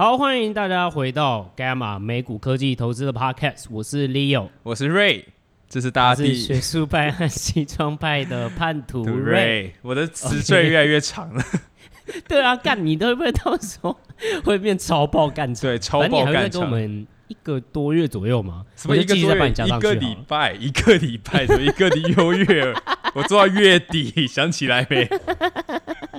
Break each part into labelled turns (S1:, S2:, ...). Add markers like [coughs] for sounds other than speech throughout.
S1: 好，欢迎大家回到 Gamma 美股科技投资的 Podcast，我是 Leo，
S2: 我是 Ray，这是大家第
S1: 学术派和西装派的叛徒 [laughs] Ray，
S2: 我的词缀越来越长。了。[laughs]
S1: 对啊，干你都会不会到时候会变超爆干长？
S2: 对，超爆干我们。
S1: 一个多月左右嘛？
S2: 什么一个多月？一个礼拜，一个礼拜，什么？一个优月？我做到月底，想起来没？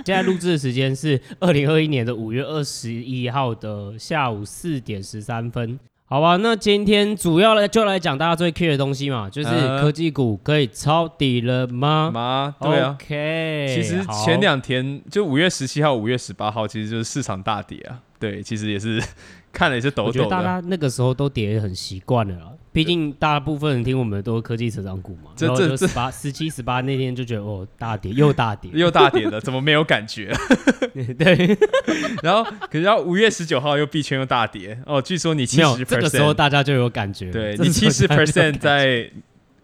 S2: [laughs]
S1: 现在录制的时间是二零二一年的五月二十一号的下午四点十三分。好吧，那今天主要来就来讲大家最 care 的东西嘛，就是科技股可以抄底了吗？
S2: 吗？对啊。
S1: OK，
S2: 其实前两天就五月十七号、五月十八号，其实就是市场大跌啊。对，其实也是。[laughs] 看了也是抖抖的。大
S1: 家那个时候都跌得很习惯了，毕竟大部分人听我们的都是科技成长股嘛。这这十八、十七、十八那天就觉得哦，大跌又大跌 [laughs]
S2: 又大跌了，怎么没有感觉？[laughs]
S1: 对。[laughs]
S2: 然后，可是要五月十九号又币圈又大跌哦，据说你七十
S1: 这个时候大家就有感觉。
S2: 对，你七十 percent 在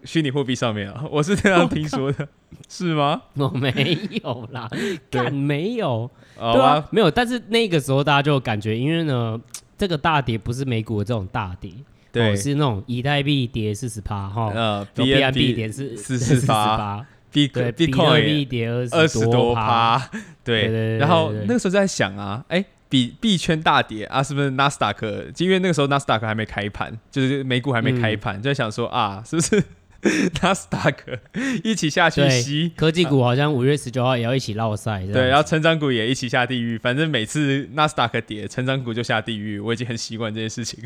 S2: 虚拟货币上面啊，我是这样听说的，是吗？
S1: 我没有啦，敢没有？对啊，没有。但是那个时候大家就有感觉，因为呢。这个大跌不是美股的这种大跌，对，哦、是那种以太币跌四十趴哈，呃，BNB 跌是四十八，
S2: 比
S1: 对比特币跌二十多趴，[laughs]
S2: 对，然后那个时候在想啊，哎，比币圈大跌啊，是不是纳斯达克？因为那个时候纳斯达克还没开盘，就是美股还没开盘，嗯、就在想说啊，是不是？[laughs] 纳斯达克一起下去吸，
S1: 科技股好像五月十九号也要一起落赛，
S2: 对，然后成长股也一起下地狱。反正每次纳斯达克跌，成长股就下地狱。我已经很习惯这件事情，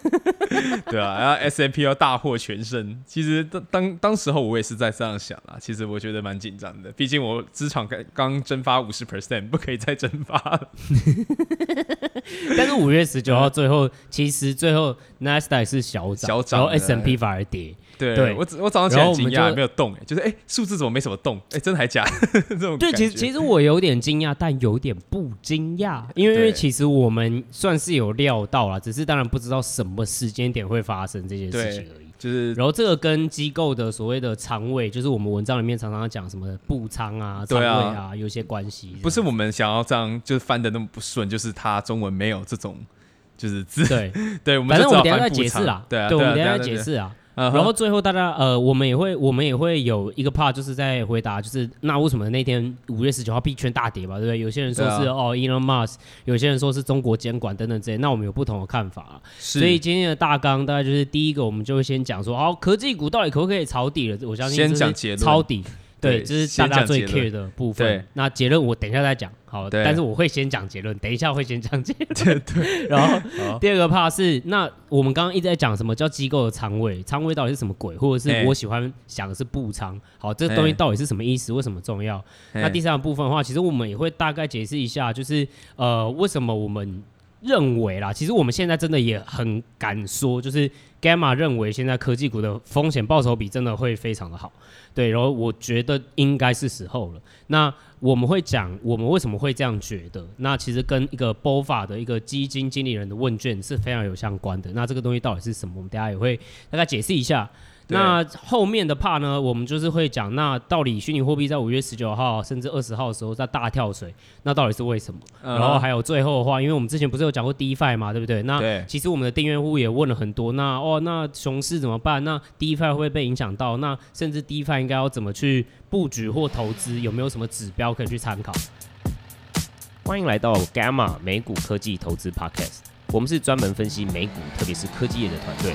S2: [laughs] 对啊，然后 S&P 要大获全胜。其实当当当时候我也是在这样想啊，其实我觉得蛮紧张的，毕竟我资产刚刚蒸发五十 percent，不可以再蒸发了。[laughs] [laughs]
S1: 但是五月十九号最后，其实最后纳斯达克是小涨，小涨，然后 S&P 反而跌。
S2: 对，对我我早上起来惊讶，没有动，哎，就是哎，数字怎么没什么动？哎，真的还假的？[laughs] 这种
S1: 对，其实其实我有点惊讶，但有点不惊讶，因为因为其实我们算是有料到了，只是当然不知道什么时间点会发生这件事情而已。
S2: 就是，
S1: 然后这个跟机构的所谓的仓位，就是我们文章里面常常讲什么布仓啊、仓位啊，啊有些关系。
S2: 不是我们想要这样，就是翻的那么不顺，就是它中文没有这种，就是字。
S1: 对 [laughs]
S2: 对，我们
S1: 反正我们等下再解释啊，对啊，对，我们等下再解释啊。
S2: Uh huh.
S1: 然后最后大家呃，我们也会我们也会有一个 part，就是在回答，就是那为什么那天五月十九号币圈大跌吧，对不对？有些人说是、啊、哦，Elon Musk，有些人说是中国监管等等这些，那我们有不同的看法、所以今天的大纲大概就是第一个，我们就会先讲说，哦，科技股到底可不可以抄底了？我相信先講抄底。对，这是大家最 care 的部分。对，那结论我等一下再讲。好，但是我会先讲结论，等一下会先讲结论。[laughs] 对，对 [laughs] 然后第二个怕是，那我们刚刚一直在讲什么叫机构的仓位，仓位到底是什么鬼？或者是我喜欢想的是布仓。好，这个东西到底是什么意思？为什么重要？那第三个部分的话，其实我们也会大概解释一下，就是呃，为什么我们。认为啦，其实我们现在真的也很敢说，就是 Gamma 认为现在科技股的风险报酬比真的会非常的好，对，然后我觉得应该是时候了。那我们会讲我们为什么会这样觉得，那其实跟一个 BOFA 的一个基金经理人的问卷是非常有相关的。那这个东西到底是什么？我们大家也会大概解释一下。对那后面的 part 呢，我们就是会讲，那到底虚拟货币在五月十九号甚至二十号的时候在大跳水，那到底是为什么？嗯、然后还有最后的话，因为我们之前不是有讲过 DeFi 嘛，对不对？那其实我们的订阅户也问了很多，那哦，那熊市怎么办？那 DeFi 会不会被影响到？那甚至 DeFi 应该要怎么去布局或投资？有没有什么指标可以去参考？欢迎来到 Gamma 美股科技投资 Podcast，我们是专门分析美股，特别是科技业的团队。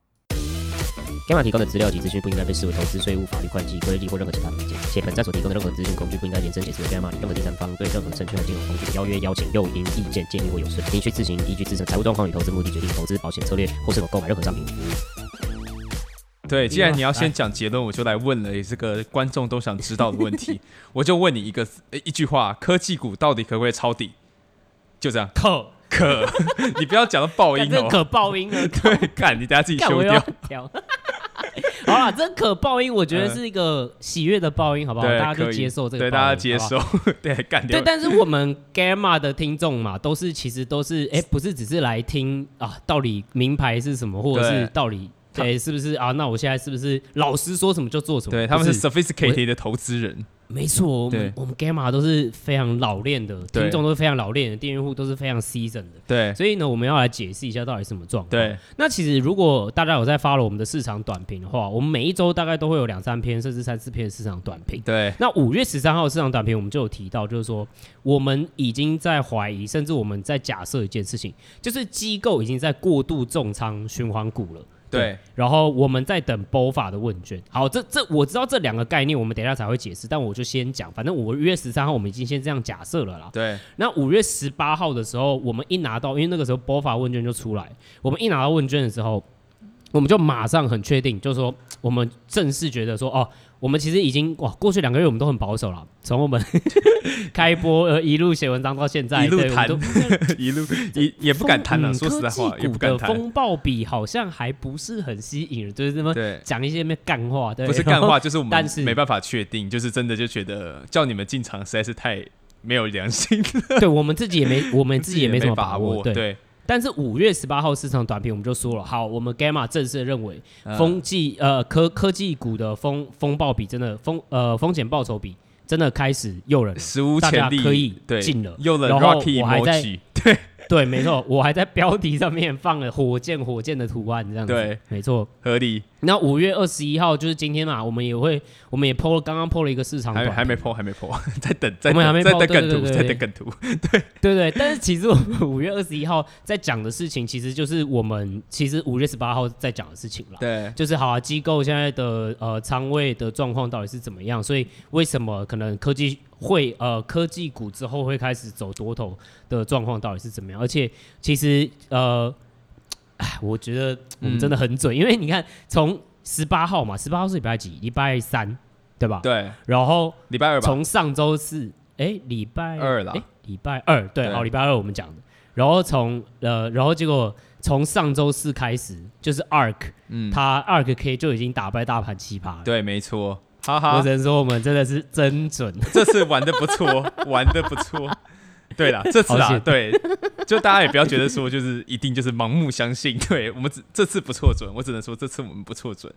S1: Gamma 提供的资料及资讯不应该被视为投资、税务、法律、会计、规例或任何其他的意见，且本站所提供的任何资讯工具不应该延伸解释为 Gamma 任何第三方对任何证券和金融工具的邀约、邀请、诱因、意见、建议或有损，您需自行依据自身财务状况与投资目的决定投资、保险策略或是否购买任何商品。对，既然你要先讲结论，我就来问了这个观众都想知道的问题，[laughs] 我就问你一个一句话：科技股到底可不可以抄底？就这样，可。可，[laughs] 你不要讲到爆音哦，[laughs] 可爆音了，
S2: 对，干，你等下自己修掉。[laughs]
S1: 好了，这可报应，我觉得是一个喜悦的报应，好不好？
S2: 对
S1: 大家就接受这个，
S2: 对，大家接受，[laughs] 对，干掉。
S1: 对，但是我们 Gamma 的听众嘛，都是其实都是，哎，不是只是来听啊，到底名牌是什么，或者是到底。对，是不是啊？那我现在是不是老师说什么就做什么？
S2: 对，他们是 sophisticated 的投资人。
S1: 没错，我们我们 Gamma 都是非常老练的，听众都是非常老练的，订阅户都是非常 seasoned 的。
S2: 对，
S1: 所以呢，我们要来解释一下到底什么状况。
S2: 对，
S1: 那其实如果大家有在 follow 我们的市场短评的话，我们每一周大概都会有两三篇，甚至三四篇的市场短评。
S2: 对，
S1: 那五月十三号的市场短评，我们就有提到，就是说我们已经在怀疑，甚至我们在假设一件事情，就是机构已经在过度重仓循环股了。对，然后我们在等 BOFA 的问卷。好，这这我知道这两个概念，我们等一下才会解释。但我就先讲，反正五月十三号我们已经先这样假设了啦。
S2: 对。
S1: 那五月十八号的时候，我们一拿到，因为那个时候 BOFA 问卷就出来，我们一拿到问卷的时候，我们就马上很确定，就是说我们正式觉得说，哦。我们其实已经哇，过去两个月我们都很保守了。从我们 [laughs] 开播呃一路写文章到现在，
S2: 一路谈，[laughs] 一路也也不敢谈了。说实在话，也不敢谈。
S1: 风暴比好像还不是很吸引人，就是这么讲一些咩干话，对，
S2: 不是干话，就是我们 [laughs] 但是没办法确定，就是真的就觉得叫你们进场实在是太没有良心。
S1: 对我们自己也没，我们自己也没什么把握，
S2: 对。
S1: 对但是五月十八号市场短评我们就说了，好，我们 Gamma 正式认为风技呃科科技股的风风暴比真的风呃风险报酬比真的开始诱人，
S2: 史无前例，
S1: 可以进了，
S2: 诱人，
S1: 然后我还在
S2: 对。
S1: 对，没错，我还在标题上面放了火箭，火箭的图案，这样子。
S2: 对，
S1: 没错，
S2: 合理。
S1: 那五月二十一号就是今天嘛，我们也会，我们也 po 了，刚刚 po 了一个市场，
S2: 还还没 po，还没 po，[laughs] 在等，在
S1: 我们还没 po，
S2: 在等梗图，在等梗图。[laughs] 对，
S1: 对对。但是其实我们五月二十一号在讲的事情，其实就是我们其实五月十八号在讲的事情了。
S2: 对，
S1: 就是好啊，机构现在的呃仓位的状况到底是怎么样？所以为什么可能科技？会呃，科技股之后会开始走多头的状况到底是怎么样？而且其实呃，哎，我觉得我们真的很准，嗯、因为你看从十八号嘛，十八号是礼拜几？礼拜三对吧？
S2: 对。
S1: 然后
S2: 礼拜二吧。
S1: 从上周四，哎，礼拜
S2: 二了。哎，
S1: 礼拜二对，对哦，礼拜二我们讲的。然后从呃，然后结果从上周四开始，就是 ARK，嗯，它 ARK K 就已经打败大盘七趴。
S2: 对，没错。好好，
S1: 我只能说我们真的是真准，[laughs]
S2: 这次玩的不错，[laughs] 玩的不错。对了，这次啊，对，就大家也不要觉得说就是一定就是盲目相信，对我们这这次不错准，我只能说这次我们不错准。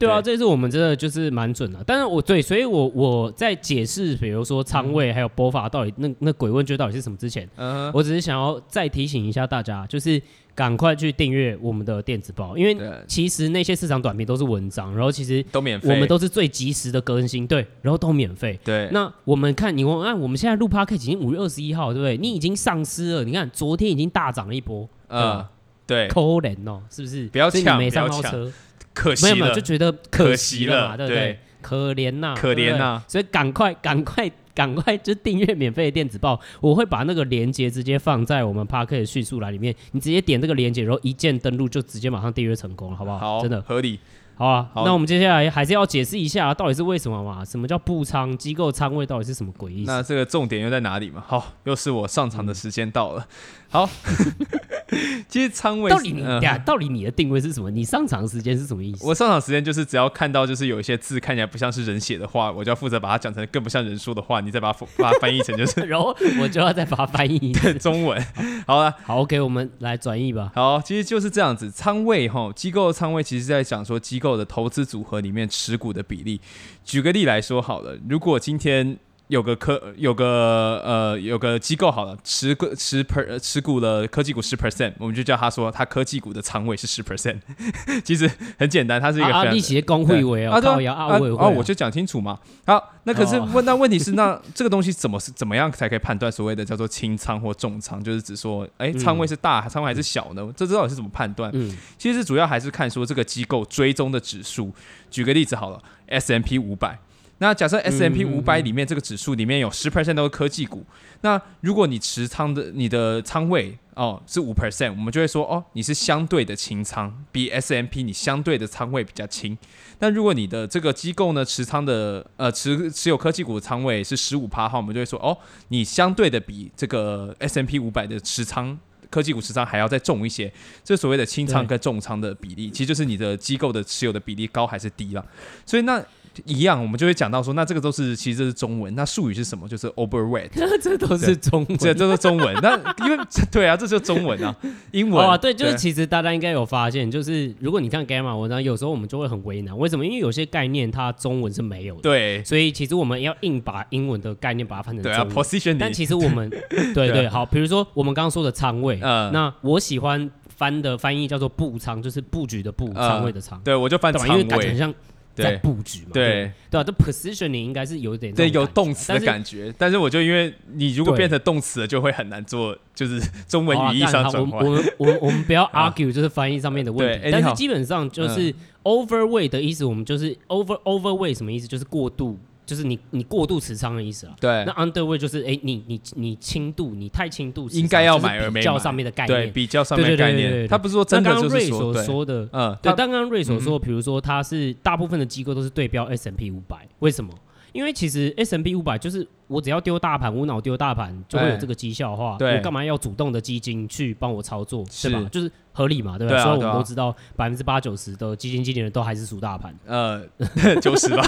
S1: 对啊，这次我们真的就是蛮准的。但是我对，所以我我在解释，比如说仓位还有波法到底那那鬼问句到底是什么之前，嗯，我只是想要再提醒一下大家，就是。赶快去订阅我们的电子报，因为其实那些市场短评都是文章，然后其实
S2: 都免费，
S1: 我们都是最及时的更新，对，然后都免费。
S2: 对，
S1: 那我们看你问，啊，我们现在录 Podcast 已经五月二十一号，对不对？你已经丧失了，你看昨天已经大涨了一波，
S2: 嗯，对，
S1: 抠人哦，是不是？
S2: 不要抢，
S1: 没上到车，
S2: 可惜
S1: 没有没有，就觉得可惜了嘛，
S2: 对
S1: 不对？可怜呐，
S2: 可怜呐，
S1: 所以赶快赶快。赶快就订阅免费的电子报，我会把那个链接直接放在我们 Podcast 的叙述栏里面，你直接点这个链接，然后一键登录就直接马上订阅成功了，好不好？
S2: 好，
S1: 真的
S2: 合理。
S1: 好啊，好，那我们接下来还是要解释一下，到底是为什么嘛？什么叫布仓？机构仓位到底是什么鬼意思？
S2: 那这个重点又在哪里嘛？好，又是我上场的时间到了。好。[laughs] [laughs] 其实仓位
S1: 到底你呀，到底你的定位是什么？你上场时间是什么意思？
S2: 我上场时间就是只要看到就是有一些字看起来不像是人写的话，我就要负责把它讲成更不像人说的话，你再把它 [laughs] 把它翻译成就是，[laughs]
S1: 然后我就要再把它翻译成
S2: 中文。好了，
S1: 好，OK，我们来转译吧。
S2: 好，其实就是这样子，仓位哈，机构的仓位其实在讲说机构的投资组合里面持股的比例。举个例来说好了，如果今天。有个科有个呃有个机构好了，持个持 per 持股了科技股十 percent，我们就叫他说他科技股的仓位是十 percent。[laughs] 其实很简单，他是一个利息公会委啊，对啊，啊，哦，我就讲清楚嘛。好，那可是问那问题是，那这个东西怎么是怎么样才可以判断所谓的叫做轻仓或重仓？就是指说，哎，仓位是大仓位还是小呢？这到底是怎么判断？嗯，其实主要还是看说这个机构追踪的指数。举个例子好了，S M P 五百。那假设 S M P 五百里面这个指数里面有十 percent 都是科技股，那如果你持仓的你的仓位哦是五 percent，我们就会说哦你是相对的轻仓，比 S M P 你相对的仓位比较轻。那如果你的这个机构呢持仓的呃持持有科技股的仓位是十五趴的话，我们就会说哦你相对的比这个 S M P 五百的持仓科技股持仓还要再重一些。这所谓的清仓跟重仓的比例，其实就是你的机构的持有的比例高还是低了。所以那。一样，我们就会讲到说，那这个都是其实这是中文，那术语是什么？就是 overweight，[laughs]
S1: 这都是中文，
S2: 这都是中文。那因为对啊，这就是中文啊，[laughs] 英文。
S1: 啊，对，就是其实大家应该有发现，就是如果你看 Gamma 文章，有时候我们就会很为难，为什么？因为有些概念它中文是没有的，
S2: 对，
S1: 所以其实我们要硬把英文的概念把它翻成。
S2: 对啊，position。
S1: 但其实我们 [laughs] 对对好，比如说我们刚刚说的仓位，嗯，那我喜欢翻的翻译叫做布仓，就是布局的布，仓位的仓。
S2: 对，我就翻仓位，因为感觉很像。
S1: 在布局嘛，对。对，对？啊，这 positioning 应该是有点
S2: 对有动词的感觉，但是，但是我就因为你如果变成动词了，就会很难做，就是中文语义上转换。
S1: 我们我们我们 [laughs] 不要 argue，就是翻译上面的问题，但是基本上就是 overweight 的意思，我们就是 over overweight 什么意思？就是过度。就是你你过度持仓的意思啊，
S2: 对。
S1: 那 underweight 就是哎，你你你轻度，你太轻度，
S2: 应该要买而没买。
S1: 比较上面的概念，
S2: 对，比较上面的概念。他不是说真的就是说，
S1: 刚刚瑞所说的，嗯，对。刚刚瑞所说，比如说他是大部分的机构都是对标 S&P 五百，为什么？因为其实 S&P 五百就是我只要丢大盘，无脑丢大盘就会有这个绩效的话，我干嘛要主动的基金去帮我操作，是吧？就是合理嘛，对吧？所以我们都知道百分之八九十的基金经理人都还是属大盘，
S2: 呃，[laughs] 九十吧。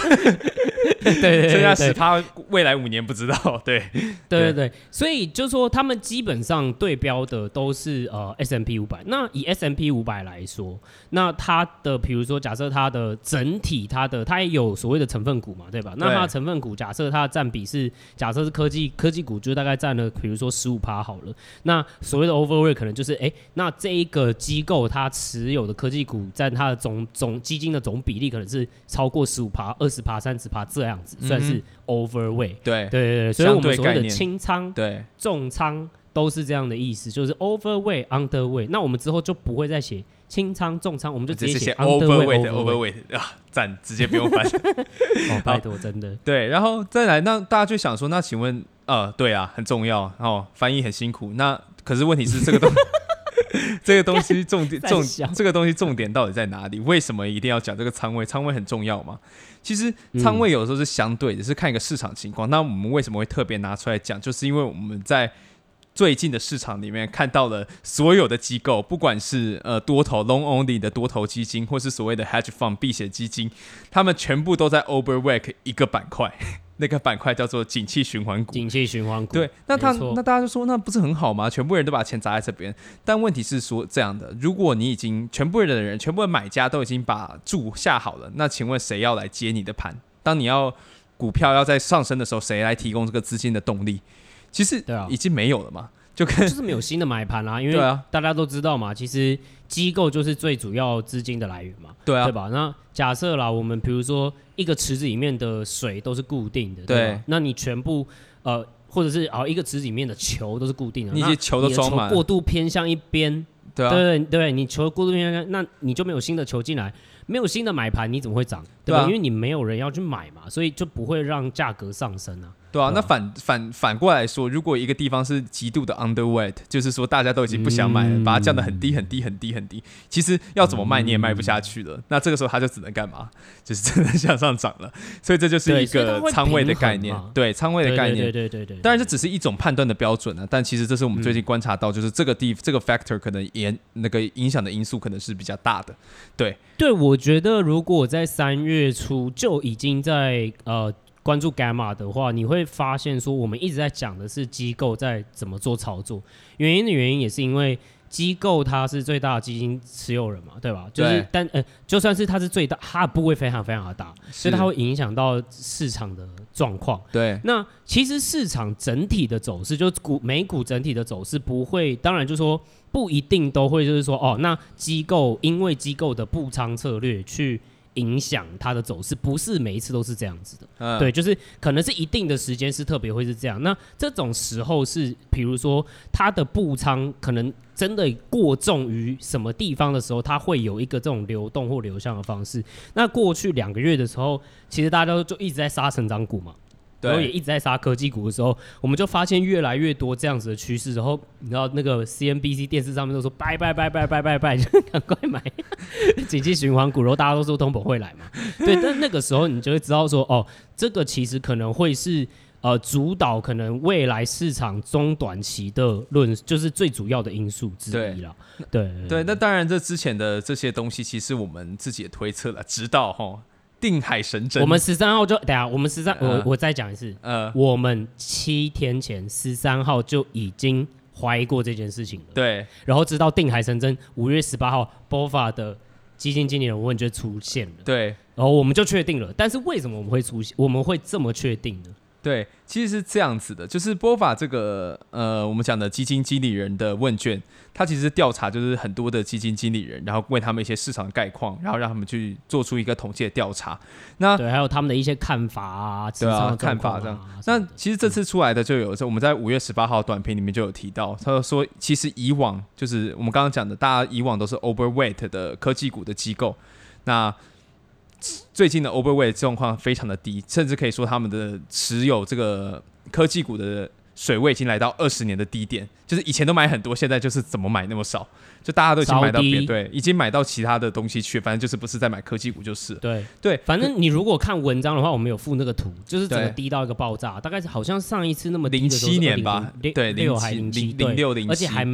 S2: [laughs] 对，对，对，剩下十趴未来五年不知道。对，[laughs]
S1: 对对对，所以就是说他们基本上对标的都是呃 S M P 五百。那以 S M P 五百来说，那它的比如说假设它的整体它的它也有所谓的成分股嘛，对吧？那它的成分股假设它的占比是假设是科技科技股，就大概占了比如说十五趴好了。那所谓的 overweight 可能就是哎，那这一个机构它持有的科技股占它的总总基金的总比例可能是超过十五趴、二十趴、三十趴这样。子算是 overweight，对对对，所以我们所谓的轻仓、对重仓都是这样的意思，就是 overweight、underweight。那我们之后就不会再写轻仓、重仓，我们就直接写 overweight、
S2: overweight 啊，赞，直接不用翻。[laughs]
S1: 哦，拜托，真的。
S2: 对，然后再来，那大家就想说，那请问，呃，对啊，很重要，然后翻译很辛苦。那可是问题是这个东西。这个东西重点 [laughs] 重，这个东西重点到底在哪里？为什么一定要讲这个仓位？仓位很重要吗？其实仓位有时候是相对的，是看一个市场情况。那我们为什么会特别拿出来讲？就是因为我们在最近的市场里面看到了所有的机构，不管是呃多头 long only 的多头基金，或是所谓的 hedge fund 避险基金，他们全部都在 overweight 一个板块。[laughs] 那个板块叫做景气循环股，
S1: 景气循环股。
S2: 对，那他那大家就说，那不是很好吗？全部人都把钱砸在这边。但问题是说这样的，如果你已经全部人的人，全部的买家都已经把注下好了，那请问谁要来接你的盘？当你要股票要在上升的时候，谁来提供这个资金的动力？其实对啊，已经没有了嘛。就跟
S1: 就是没有新的买盘啦，因为大家都知道嘛，其实机构就是最主要资金的来源嘛，对啊，对吧？那假设啦，我们比如说一个池子里面的水都是固定的，对吧？那你全部呃，或者是啊，一个池子里面的球都是固定的，
S2: 你球都装满，
S1: 过度偏向一边，对对对，你球过度偏向，那你就没有新的球进来，没有新的买盘，你怎么会涨？对吧？因为你没有人要去买嘛，所以就不会让价格上升啊。
S2: 对啊，那反反反过来说，如果一个地方是极度的 underweight，就是说大家都已经不想买了，嗯、把它降得很低很低很低很低，其实要怎么卖你也卖不下去了。嗯、那这个时候它就只能干嘛？就是只能向上涨了。所以这就是一个仓位的概念，对仓位的概念，对对对对对。当然这只是一种判断的标准啊，但其实这是我们最近观察到，就是这个地这个 factor 可能也那个影响的因素可能是比较大的。对
S1: 对，我觉得如果在三月初就已经在呃。关注 Gamma 的话，你会发现说，我们一直在讲的是机构在怎么做操作。原因的原因也是因为机构它是最大的基金持有人嘛，对吧？就是但呃，就算是它是最大，它的部位非常非常的大，所以它会影响到市场的状况。对，那其实市场整体的走势，就是股美股整体的走势不会，当然就是说不一定都会，就是说哦，那机构因为机构的布仓策略去。影响它的走势，不是每一次都是这样子的，嗯、对，就是可能是一定的时间是特别会是这样。那这种时候是，比如说它的布仓可能真的过重于什么地方的时候，它会有一个这种流动或流向的方式。那过去两个月的时候，其实大家都就一直在杀成长股嘛。然后也一直在杀科技股的时候，我们就发现越来越多这样子的趋势。然后你知道那个 CNBC 电视上面都说拜拜拜拜拜拜拜，就赶快买景气循环股。然后大家都说通膨会来嘛，对。但那个时候你就会知道说，哦，这个其实可能会是呃主导可能未来市场中短期的论，就是最主要的因素之一了。对对，
S2: 对，那当然这之前的这些东西，其实我们自己也推测了，直到哈定海神针。
S1: 我们十三号就等下，我们十三、呃，我我再讲一次，
S2: 呃，
S1: 我们七天前十三号就已经怀疑过这件事情了。
S2: 对，
S1: 然后直到定海神针五月十八号，BOFA 的。基金经理人问就出现了，
S2: 对，
S1: 然后我们就确定了。但是为什么我们会出现？我们会这么确定呢？
S2: 对，其实是这样子的，就是 BOFA 这个呃，我们讲的基金经理人的问卷，它其实调查就是很多的基金经理人，然后问他们一些市场概况，然后让他们去做出一个统计的调查。那
S1: 对，还有他们的一些看法啊，
S2: 对啊，看法这样。那其实这次出来的就有，我们在五月十八号短评里面就有提到，他说其实以往就是我们刚刚讲的，大家以往都是 overweight 的科技股的机构，那。最近的 overweight 状况非常的低，甚至可以说他们的持有这个科技股的水位已经来到二十年的低点，就是以前都买很多，现在就是怎么买那么少，就大家都已经买到别对，已经买到其他的东西去，反正就是不是在买科技股就是。
S1: 对
S2: 对，
S1: 反正你如果看文章的话，我们有附那个图，就是整个低到一个爆炸，大概是好像上一次那么
S2: 零七年吧，对，零七零零六零七，
S1: 而且还。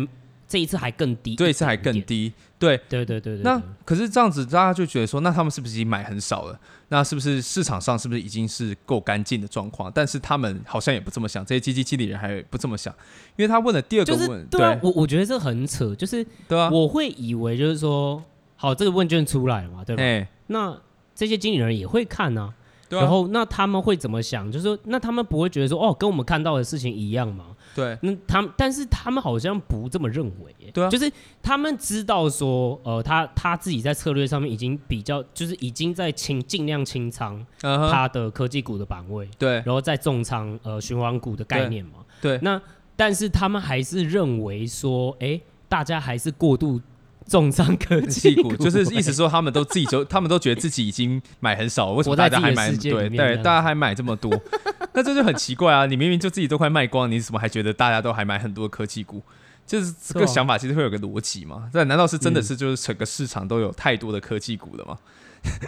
S1: 这一次还更低，
S2: 这一次还更低，对
S1: 对对对对。
S2: 那可是这样子，大家就觉得说，那他们是不是已经买很少了？那是不是市场上是不是已经是够干净的状况？但是他们好像也不这么想，这些基金经理人还不这么想，因为他问了第二个问，
S1: 就是、对、我我觉得这很扯，就是对啊，我会以为就是说，好，这个问卷出来了嘛，对吧？欸、那这些经理人也会看呢、啊。对啊、然后，那他们会怎么想？就是说，那他们不会觉得说，哦，跟我们看到的事情一样吗？
S2: 对。
S1: 那他们，但是他们好像不这么认为。
S2: 对啊。
S1: 就是他们知道说，呃，他他自己在策略上面已经比较，就是已经在清尽量清仓他的科技股的板位。对。然后再重仓呃循环股的概念嘛。
S2: 对。
S1: 那但是他们还是认为说，哎，大家还是过度。重仓科技股，[laughs]
S2: 就是意思说他们都自己就，[laughs] 他们都觉得自己已经买很少，为什么大家还买？对对，大家还买这么多，[laughs] 那这就很奇怪啊！你明明就自己都快卖光，你怎么还觉得大家都还买很多科技股？就是这个想法其实会有个逻辑嘛？这难道是真的是就是整个市场都有太多的科技股了吗？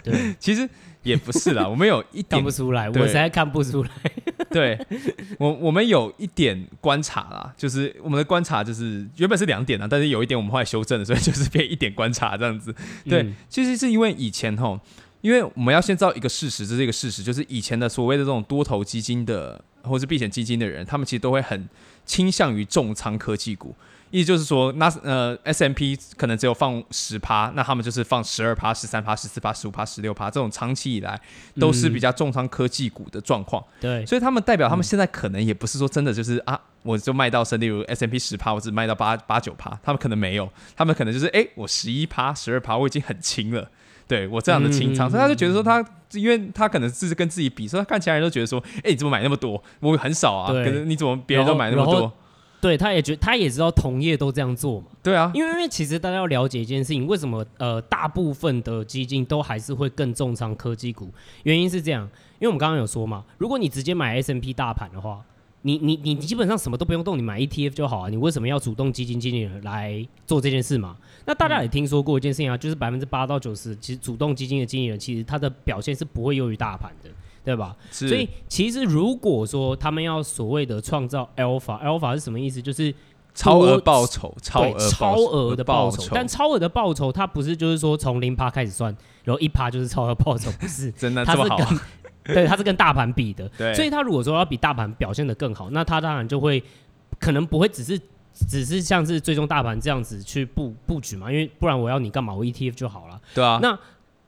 S1: 对，[laughs]
S2: 其实也不是啦，[laughs] 我们有一点
S1: 看不出来，我实在看不出来。[laughs]
S2: 对，我我们有一点观察啦，就是我们的观察就是原本是两点啊，但是有一点我们后来修正了，所以就是变一点观察这样子。对，嗯、其实是因为以前吼，因为我们要先知道一个事实，这是一个事实，就是以前的所谓的这种多头基金的或是避险基金的人，他们其实都会很倾向于重仓科技股。意思就是说，那呃 S M P 可能只有放十趴，那他们就是放十二趴、十三趴、十四趴、十五趴、十六趴，这种长期以来都是比较重仓科技股的状况。
S1: 对，
S2: 所以他们代表他们现在可能也不是说真的就是啊，我就卖到是例如 S M P 十趴，我只卖到八八九趴，他们可能没有，他们可能就是哎、欸，我十一趴、十二趴，我已经很轻了。对我这样的清仓，所以他就觉得说他，因为他可能是跟自己比，所以他看起来人都觉得说，哎，你怎么买那么多？我很少啊，可是你怎么别人都买那么多？
S1: 对，他也觉，他也知道同业都这样做嘛。
S2: 对啊，
S1: 因为因为其实大家要了解一件事情，为什么呃大部分的基金都还是会更重仓科技股？原因是这样，因为我们刚刚有说嘛，如果你直接买 S&P 大盘的话，你你你基本上什么都不用动，你买 ETF 就好啊。你为什么要主动基金经理人来做这件事嘛？那大家也听说过一件事情啊，就是百分之八到九十，其实主动基金的经理人其实他的表现是不会优于大盘的。对吧？所以其实如果说他们要所谓的创造 alpha，alpha 是什么意思？就是
S2: 超额报酬，超额
S1: 超额的报酬。但超额的报酬，它不是就是说从零趴开始算，然后一趴就是超额报酬，[laughs] 不是？
S2: 真的这么好？
S1: 它是跟 [laughs] 对，它是跟大盘比的。
S2: 对。
S1: 所以它如果说要比大盘表现的更好，那它当然就会可能不会只是只是像是追踪大盘这样子去布布局嘛，因为不然我要你干嘛？我 ETF 就好了。
S2: 对啊。
S1: 那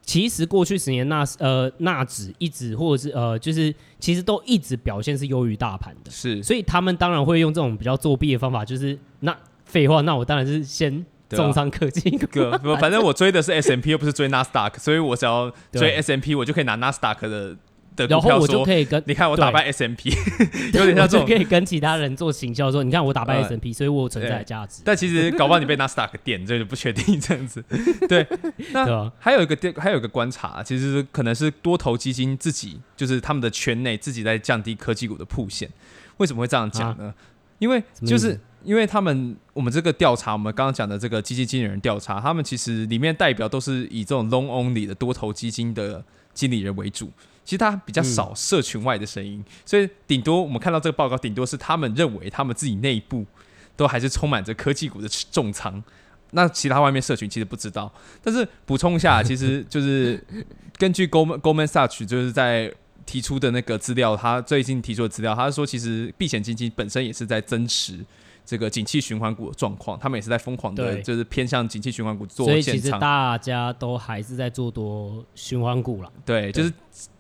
S1: 其实过去十年纳呃纳指一直或者是呃就是其实都一直表现是优于大盘的，
S2: 是，
S1: 所以他们当然会用这种比较作弊的方法，就是那废话，那我当然是先重仓科技。股，
S2: 啊，反正我追的是 S M P 又不是追纳斯达克，所以我只要追 S M P 我就可以拿纳斯达克的。
S1: 然后我就可以跟
S2: 你看我打败 S M P，[laughs] 有点像这种
S1: 可以跟其他人做行销说，你看我打败 S M P，所以我有存在的价值。
S2: 但其实搞不好你被纳斯达克点，这就不确定这样子。对，[laughs] 那还有一个电，还有一个观察，其实可能是多头基金自己就是他们的圈内自己在降低科技股的铺线。为什么会这样讲呢？因为就是因为他们我们这个调查，我们刚刚讲的这个基金经理人调查，他们其实里面代表都是以这种 long only 的多头基金的经理人为主。其实它比较少社群外的声音，嗯、所以顶多我们看到这个报告，顶多是他们认为他们自己内部都还是充满着科技股的重仓。那其他外面社群其实不知道。但是补充一下，其实就是根据 Goldman Goldman Sachs 就是在提出的那个资料，他最近提出的资料，他说其实避险基金本身也是在增持。这个景气循环股的状况，他们也是在疯狂的，就是偏向景气循环股做。
S1: 所以其实大家都还是在做多循环股了。
S2: 对，就是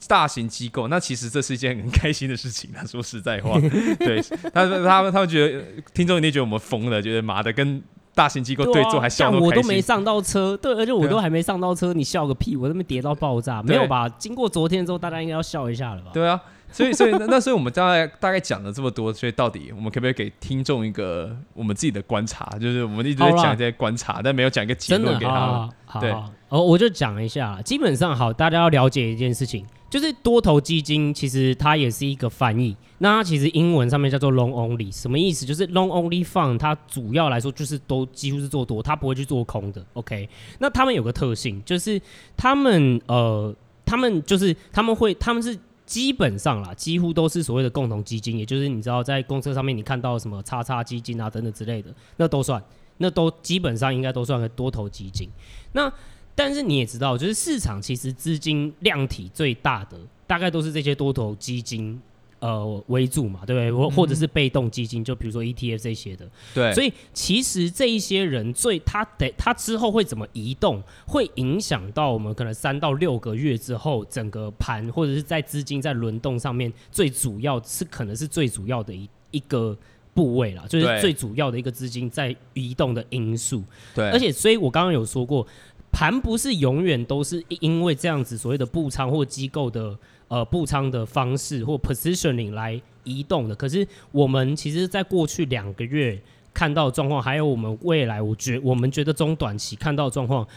S2: 大型机构，那其实这是一件很开心的事情。他 [laughs] 说实在话，对，他他他们他们觉得听众一定觉得我们疯了，觉得妈的跟大型机构对坐还笑。
S1: 我都没上到车，对，而且我都还没上到车，你笑个屁！我这边跌到爆炸，没有吧？经过昨天之后，大家应该要笑一下了吧？
S2: 对啊。所以，所以那那所以我们大概大概讲了这么多，所以到底我们可不可以给听众一个我们自己的观察？就是我们一直在讲这些观察，但没有讲一个结论给他们。
S1: 好，对，哦，我就讲一下，基本上好，大家要了解一件事情，就是多头基金其实它也是一个翻译。那它其实英文上面叫做 long only，什么意思？就是 long only fund，它主要来说就是都几乎是做多，它不会去做空的。OK，那他们有个特性，就是他们呃，他们就是他们会，他们是。基本上啦，几乎都是所谓的共同基金，也就是你知道在公车上面你看到什么叉叉基金啊等等之类的，那都算，那都基本上应该都算个多头基金。那但是你也知道，就是市场其实资金量体最大的，大概都是这些多头基金。呃，为主嘛，对不对？或或者是被动基金，就比如说 ETF 这些的。
S2: 对。
S1: 所以其实这一些人最他得他之后会怎么移动，会影响到我们可能三到六个月之后整个盘或者是在资金在轮动上面，最主要是可能是最主要的一一个部位啦，就是最主要的一个资金在移动的因素。
S2: 对。
S1: 而且，所以我刚刚有说过，盘不是永远都是因为这样子所谓的布仓或机构的。呃，布仓的方式或 positioning 来移动的，可是我们其实，在过去两个月看到状况，还有我们未来，我觉我们觉得中短期看到状况，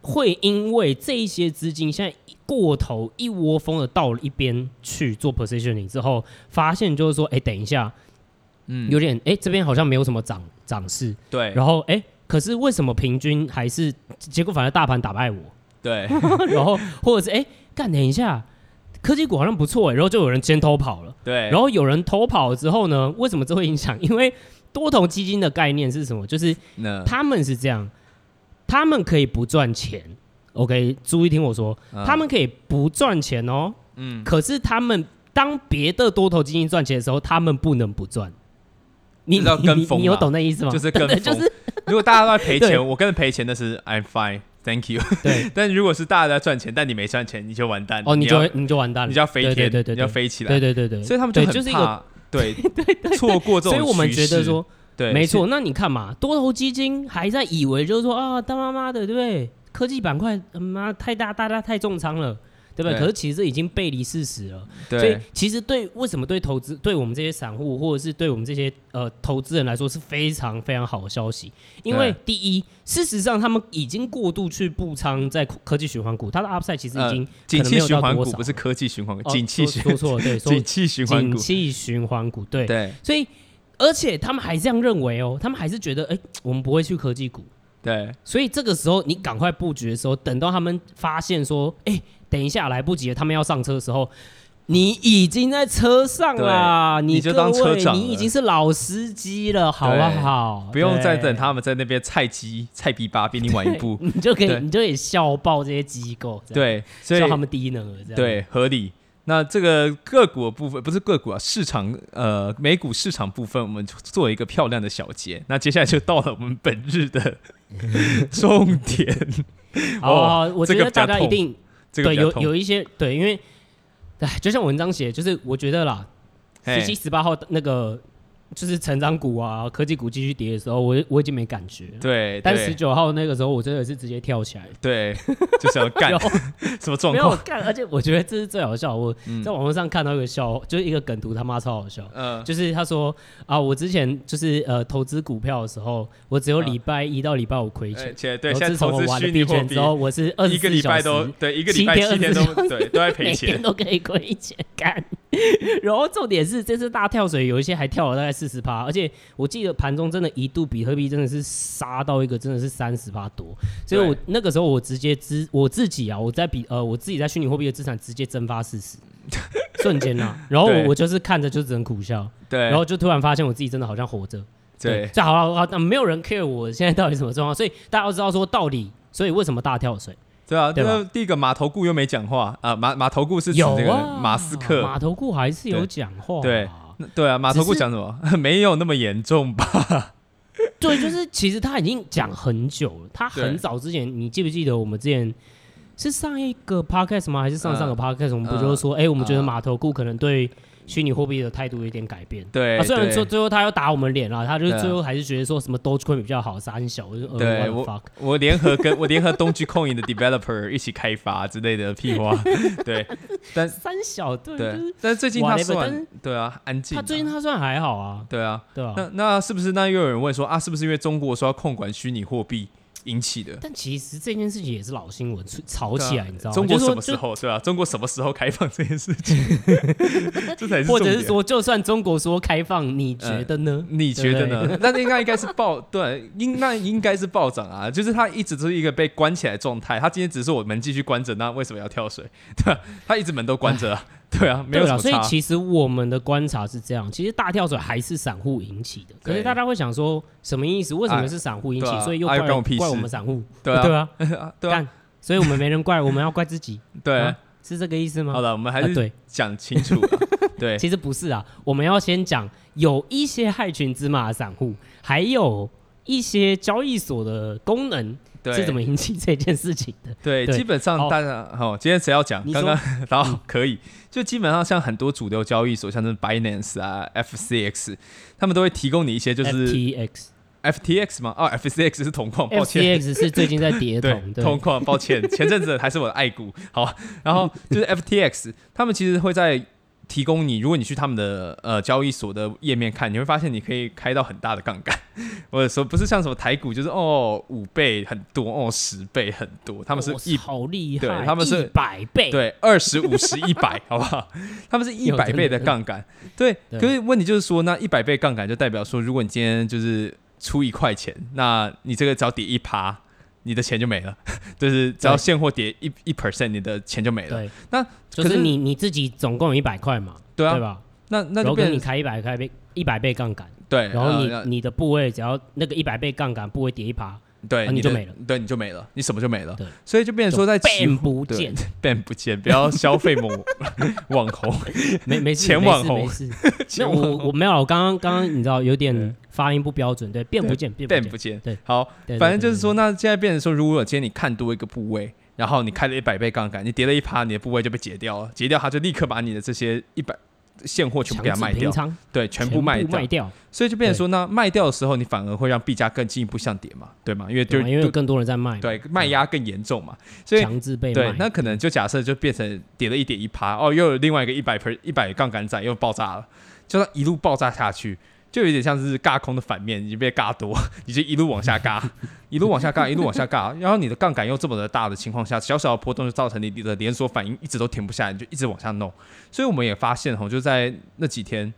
S1: 会因为这一些资金现在过头一窝蜂的到了一边去做 positioning 之后，发现就是说，哎、欸，等一下，嗯，有点，哎、欸，这边好像没有什么涨涨势，
S2: 对，
S1: 然后，哎、欸，可是为什么平均还是结果反而大盘打败我，
S2: 对，[laughs]
S1: 然后或者是，哎、欸，干，等一下。科技股好像不错哎，然后就有人先偷跑了。
S2: 对，
S1: 然后有人偷跑了之后呢？为什么这会影响？因为多头基金的概念是什么？就是他们是这样，他们可以不赚钱。OK，注意听我说，他们可以不赚钱哦。嗯。可是他们当别的多头基金赚钱的时候，他们不能不赚。你
S2: 知道跟风？
S1: 你有懂那意思吗？
S2: 就是跟 [laughs] 风。就是如果大家都在赔钱，我跟着赔钱的是 I'm fine。Thank you。[laughs] 对，[laughs] 但如果是大家在赚钱，但你没赚钱，你就完蛋。
S1: 哦，你就你就完蛋了，
S2: 你就要飞天，
S1: 对对对，
S2: 你要飞起来。
S1: 对对对对，
S2: 所以他们就很怕，对 [laughs] 对对，错过这种趋势。所以我们觉得说，对，
S1: 没错。那你看嘛，多头基金还在以为就是说啊，当妈妈的，对不对？科技板块，妈太大，大家太重仓了。对不对？可是其实已经背离事实了。对。所以其实对为什么对投资对我们这些散户或者是对我们这些呃投资人来说是非常非常好的消息，因为第一，事实上他们已经过度去布仓在科技循环股，它的 upside 其实已经
S2: 景气循环股不是科技循环股，景气循
S1: 说错了，对，[laughs]
S2: 景气循环股，
S1: 景气循环股，对
S2: 对。
S1: 所以而且他们还这样认为哦，他们还是觉得哎，我们不会去科技股。
S2: 对。
S1: 所以这个时候你赶快布局的时候，等到他们发现说，哎。等一下，来不及了。他们要上车的时候，你已经在车上了。你就当车长，你已经是老司机了，好不好？
S2: 不用再等他们在那边菜鸡菜逼吧，比你晚一 [laughs] 步，
S1: 你就可以，你就可以笑爆这些机构。
S2: 对，所以
S1: 笑他们低能儿，
S2: 对，合理。那这个个股的部分不是个股啊，市场呃美股市场部分，我们做一个漂亮的小结。那接下来就到了我们本日的 [laughs] 重点。
S1: 哦，我觉得大家一定。对，有有一些对，因为，哎，就像文章写，就是我觉得啦，十七、十八号那个。就是成长股啊，科技股继续跌的时候，我我已经没感觉。
S2: 对，
S1: 但十九号那个时候，我真的是直接跳起来。
S2: 对，[laughs] 就是要干 [laughs] 什么状况？没有
S1: 干，而且我觉得这是最好笑。我在网络上看到一个笑，就是一个梗图，他妈超好笑。嗯，就是他说啊，我之前就是呃投资股票的时候，我只有礼拜一到礼拜五亏钱。
S2: 对，
S1: 自从我玩了币圈之后，我是二十四小时
S2: 对一个礼拜七天都对都在赔钱，
S1: 每天都可以亏钱干。[laughs] 然后重点是这次大跳水，有一些还跳了大概四十趴，而且我记得盘中真的一度比特币真的是杀到一个真的是三十趴多，所以我那个时候我直接资我自己啊，我在比呃我自己在虚拟货币的资产直接蒸发四十。[laughs] 瞬间啊，然后我我就是看着就只能苦笑，
S2: 对，
S1: 然后就突然发现我自己真的好像活着。
S2: 对，
S1: 这好了，好，那没有人 care 我现在到底什么状况，所以大家要知道说到底，所以为什么大跳水？
S2: 对啊，那第一个马头顾又没讲话啊，马马头顾是指
S1: 有
S2: 那个
S1: 啊，
S2: 马斯克，
S1: 马头顾还是有讲话、啊
S2: 对对啊，马头顾讲什么？[laughs] 没有那么严重吧？[laughs]
S1: 对，就是其实他已经讲很久了，他很早之前，你记不记得我们之前是上一个 podcast 吗？还是上上个 podcast？、嗯、我们不就是说，哎、嗯欸，我们觉得马头顾可能对。虚拟货币的态度有点改变，
S2: 对，
S1: 啊、虽然说最后他要打我们脸了，他就最后还是觉得说什么 Dogecoin 比较好，三小，我就
S2: 对、呃、我我联合跟 [laughs] 我联合 Dogecoin 的 developer 一起开发之类的屁话，[laughs] 对，但
S1: 三小对，
S2: 对。
S1: 就是、
S2: 但是最近他算对啊，安静、啊，
S1: 他最近他算还好啊，
S2: 对啊，
S1: 对啊，
S2: 那那是不是那又有人问说啊，是不是因为中国说要控管虚拟货币？引起的，
S1: 但其实这件事情也是老新闻，吵起来，你知道吗？
S2: 中国什么时候是吧？中国什么时候开放这件事情？[laughs] [laughs] 这才是
S1: 或者是说，就算中国说开放，你觉得呢？
S2: 呃、你觉得呢？[laughs] 那应该应该是暴对，应那应该是暴涨啊！就是他一直都是一个被关起来的状态，他今天只是我门继续关着，那为什么要跳水？对？他一直门都关着啊。对啊，没有了。
S1: 所以其实我们的观察是这样，其实大跳水还是散户引起的。可是大家会想说，什么意思？为什么是散户引起？所以又怪怪我们散户？
S2: 对啊，
S1: 对啊，[laughs] 对啊。所以我们没人怪，我们要怪自己。[laughs]
S2: 对，
S1: 是这个意思吗？
S2: 好了，我们还是对讲清楚。对，[laughs]
S1: 其实不是啊，我们要先讲有一些害群之马的散户，还有一些交易所的功能。是怎么引起这件事情的？
S2: 对，对基本上大家好、哦，今天谁要讲？刚刚 [laughs] 然后可以，就基本上像很多主流交易所，像是 Binance 啊、FCX，他们都会提供你一些就是
S1: FTX、
S2: FTX 吗？哦，FCX 是铜矿，抱歉
S1: ，FTX 是最近在跌铜，[laughs]
S2: 铜矿，抱歉，前阵子还是我的爱股。好，然后就是 FTX，他们其实会在。提供你，如果你去他们的呃交易所的页面看，你会发现你可以开到很大的杠杆。或者说不是像什么台股，就是哦五倍很多，哦十倍很多，他们是一
S1: 好厉害，
S2: 对，他们是
S1: 百倍，
S2: 对，二十五十一百，好不好？[laughs] 他们是一百倍的杠杆，对。可是问题就是说，那一百倍杠杆就代表说，如果你今天就是出一块钱，那你这个只要跌一趴。你的钱就没了，[laughs] 就是只要现货跌一一 percent，你的钱就没了。那
S1: 就是你你自己总共有一百块嘛，
S2: 对啊，
S1: 对吧？
S2: 那那就变
S1: 你开一百开倍一百倍杠杆，
S2: 对，
S1: 然后你你的部位只要那个一百倍杠杆部位跌一趴，
S2: 对，
S1: 你就没了，
S2: 对，你就没了，你什么就没了。对，所以就变成说在
S1: ban 不见，[laughs]
S2: ban 不见，不要消费某 [laughs] 网红，
S1: 没没
S2: 钱网红，
S1: 没事。[laughs] 那我我没有，我刚刚刚刚你知道有点。发音不标准，对，变不见，变
S2: 变不见，
S1: 对，
S2: 好，反正就是说，那现在变成说，如果今天你看多一个部位，然后你开了一百倍杠杆，你跌了一趴，你的部位就被解掉了，解掉它就立刻把你的这些一百现货全部给它卖掉，对，全部卖掉，
S1: 卖掉，
S2: 所以就变成说，那卖掉的时候，你反而会让币价更进一步向跌嘛，对吗？因为就
S1: 因为更多人在卖，
S2: 对，卖压更严重嘛，所以
S1: 强制被，
S2: 对，那可能就假设就变成跌了一点一趴，哦，又有另外一个一百一百杠杆仔又爆炸了，就算一路爆炸下去。就有点像是轧空的反面，你就被尬多，[laughs] 你就一路往下尬，[laughs] 一路往下尬，一路往下尬，然后你的杠杆又这么的大的情况下，小小的波动就造成你的连锁反应一直都停不下来，你就一直往下弄。所以我们也发现哈，就在那几天，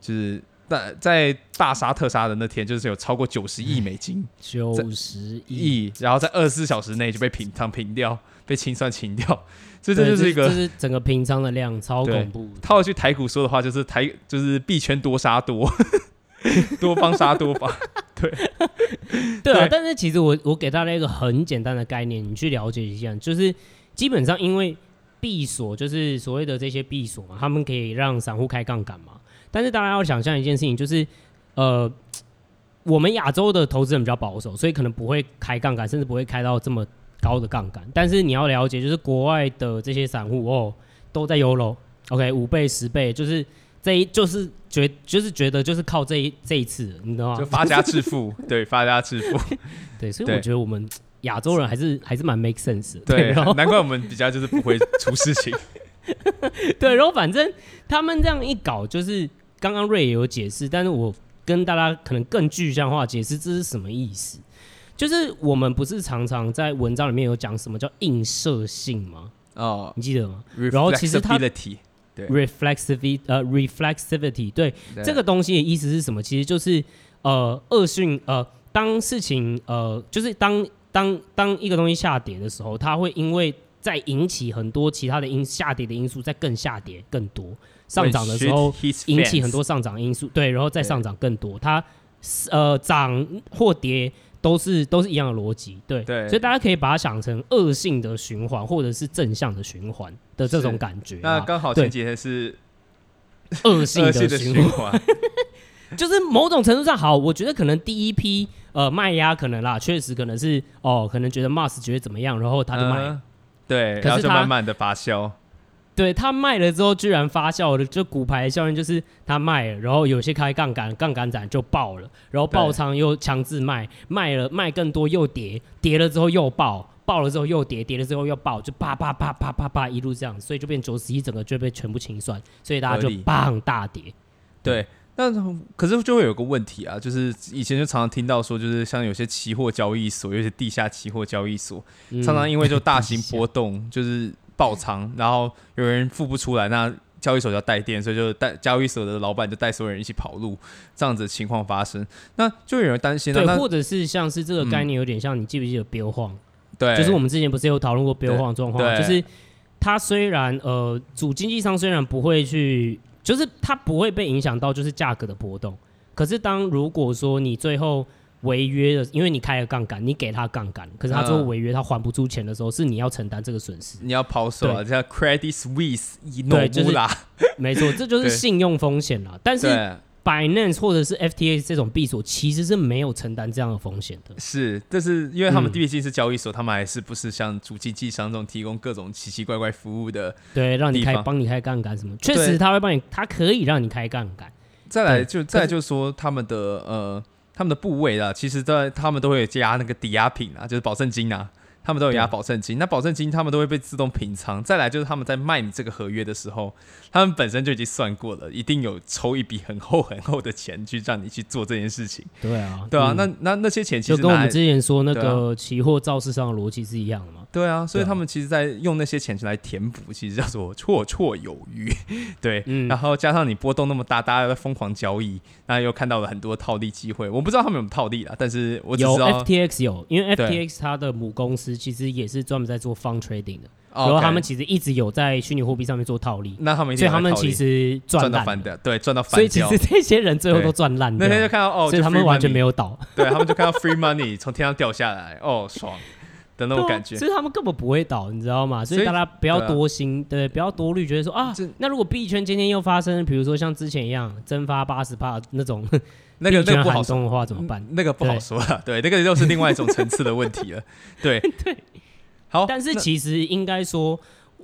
S2: 就是在在大杀特杀的那天，就是有超过九十亿美金，
S1: 九十
S2: 亿，然后在二十四小时内就被平仓平掉，被清算清掉。这这就是一个，
S1: 就是整个平仓的量超恐怖。
S2: 套一句台股说的话，就是台就是币圈多杀多。[laughs] 多方杀多方，[laughs] 对
S1: 对啊。但是其实我我给大家一个很简单的概念，你去了解一下，就是基本上因为闭锁就是所谓的这些闭锁嘛，他们可以让散户开杠杆嘛。但是大家要想象一件事情，就是呃，[tsk] 我们亚洲的投资人比较保守，所以可能不会开杠杆，甚至不会开到这么高的杠杆。但是你要了解，就是国外的这些散户哦，都在 YOLO，OK，五倍、十倍，就是。这一就是觉就是觉得就是靠这一这一次，你知道吗？
S2: 就发家致富，[laughs] 对，发家致富，
S1: 对，所以我觉得我们亚洲人还是还是蛮 make sense 的，
S2: 对，对难怪我们比较就是不会出事情，[laughs]
S1: 对，然后反正他们这样一搞，就是刚刚瑞也有解释，但是我跟大家可能更具象化解释这是什么意思，就是我们不是常常在文章里面有讲什么叫映射性吗？哦，你记得吗？然后其实它。reflexivity，呃，reflexivity，对，对这个东西的意思是什么？其实就是呃，恶性呃，当事情呃，就是当当当一个东西下跌的时候，它会因为再引起很多其他的因下跌的因素，再更下跌更多。上涨的时候引起很多上涨因素，对，然后再上涨更多。它呃涨或跌都是都是一样的逻辑，对，对。所以大家可以把它想成恶性的循环，或者是正向的循环的这种感觉。
S2: 那刚好前几天是 [laughs]
S1: 恶性的循环，[laughs] 就是某种程度上好。我觉得可能第一批呃卖压可能啦，确实可能是哦，可能觉得 Mars 觉得怎么样，然后他就卖，
S2: 呃、对，可是他慢慢的发酵。
S1: 对，他卖了之后，居然发酵了，就股牌效应，就是他卖了，然后有些开杠杆，杠杆展就爆了，然后爆仓又强制卖，卖了卖更多又跌，跌了之后又爆，爆了之后又跌，跌了之后又爆，就啪啪啪啪啪啪一路这样，所以就变九十一，整个就被全部清算，所以大家就棒大跌。
S2: 对，那可是就会有个问题啊，就是以前就常常听到说，就是像有些期货交易所，有些地下期货交易所，嗯、常常因为就大型波动，就是。爆仓，然后有人付不出来，那交易所就要带电，所以就带交易所的老板就带所有人一起跑路，这样子的情况发生，那就有人担心了。
S1: 对，或者是像是这个概念有点像，你记不记得标晃？
S2: 对，
S1: 就是我们之前不是有讨论过标晃状况，就是它虽然呃主经纪商虽然不会去，就是它不会被影响到就是价格的波动，可是当如果说你最后。违约的，因为你开了杠杆，你给他杠杆，可是他最后违约，他还不出钱的时候，是你要承担这个损失。
S2: 你要抛售啊，叫 Credit Suisse 对，就是啦，[laughs]
S1: 没错，这就是信用风险了。但是 Binance 或者是 FTX 这种币所其实是没有承担这样的风险的。
S2: 是，但是因为他们毕竟是交易所，他们还是不是像主经纪商这种提供各种奇奇怪怪服务的？
S1: 对，让你开帮你开杠杆什么？确实他会帮你，他可以让你开杠杆。
S2: 再来就再来就是说他们的呃。他们的部位啊，其实在他们都会加那个抵押品啊，就是保证金啊，他们都有押保证金。那保证金他们都会被自动平仓。再来就是他们在卖你这个合约的时候，他们本身就已经算过了，一定有抽一笔很厚很厚的钱去让你去做这件事情。
S1: 对啊，
S2: 对啊，嗯、那那那些钱其实
S1: 就跟我们之前说那个期货造市上的逻辑是一样的嘛。
S2: 对啊，所以他们其实，在用那些钱来填补，其实叫做 [laughs] 绰绰有余。[laughs] 对，嗯、然后加上你波动那么大，大家在疯狂交易，那又看到了很多套利机会。我不知道他们有没有套利啦，但是我只知道
S1: 有 FTX 有，因为 FTX 它的母公司其实也是专门在做 fund trading 的，然后他们其实一直有在虚拟货币上面做套利。
S2: 那他们
S1: 所以他们其实赚
S2: 到翻的，对，赚到翻。
S1: 所以其实这些人最后都赚烂。
S2: 那天就看到哦，
S1: 所以他们完全没有倒。
S2: 对，他们就看到 free money 从天上掉下来，哦，爽。的那种感觉，
S1: 所以他们根本不会倒，你知道吗？所以大家不要多心，对，不要多虑，觉得说啊，那如果币圈今天又发生，比如说像之前一样蒸发八十帕那种，
S2: 那个那个不好
S1: 说的话怎么办？
S2: 那个不好说了，对，那个又是另外一种层次的问题了。对 [laughs]
S1: 对，好，但是其实应该说，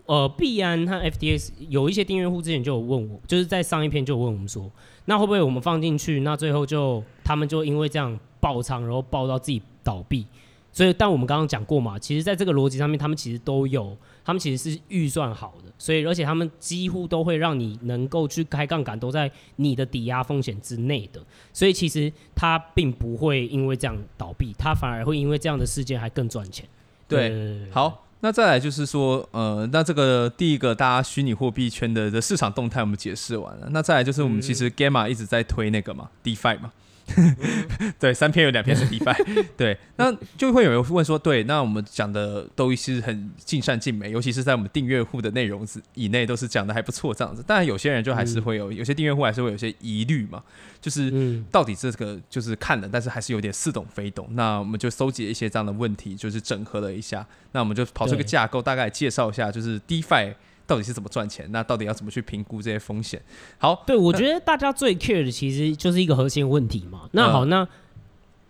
S1: 呃，币安和 FTX 有一些订阅户之前就有问我，就是在上一篇就有问我们说，那会不会我们放进去，那最后就他们就因为这样爆仓，然后爆到自己倒闭？所以，但我们刚刚讲过嘛，其实在这个逻辑上面，他们其实都有，他们其实是预算好的，所以而且他们几乎都会让你能够去开杠杆，都在你的抵押风险之内的，所以其实它并不会因为这样倒闭，它反而会因为这样的事件还更赚钱。
S2: 对，对好，那再来就是说，呃，那这个第一个大家虚拟货币圈的的市场动态我们解释完了，那再来就是我们其实 Gamma 一直在推那个嘛，DeFi 嘛。[laughs] 对，三篇有两篇是 DeFi，[laughs] 对，那就会有人问说，对，那我们讲的都是很尽善尽美，尤其是在我们订阅户的内容以内，都是讲的还不错这样子。当然，有些人就还是会有，有些订阅户还是会有些疑虑嘛，就是到底这个就是看了，但是还是有点似懂非懂。那我们就搜集了一些这样的问题，就是整合了一下，那我们就跑出个架构，大概介绍一下，就是 DeFi。到底是怎么赚钱？那到底要怎么去评估这些风险？好，
S1: 对，我觉得大家最 care 的其实就是一个核心问题嘛。那好，那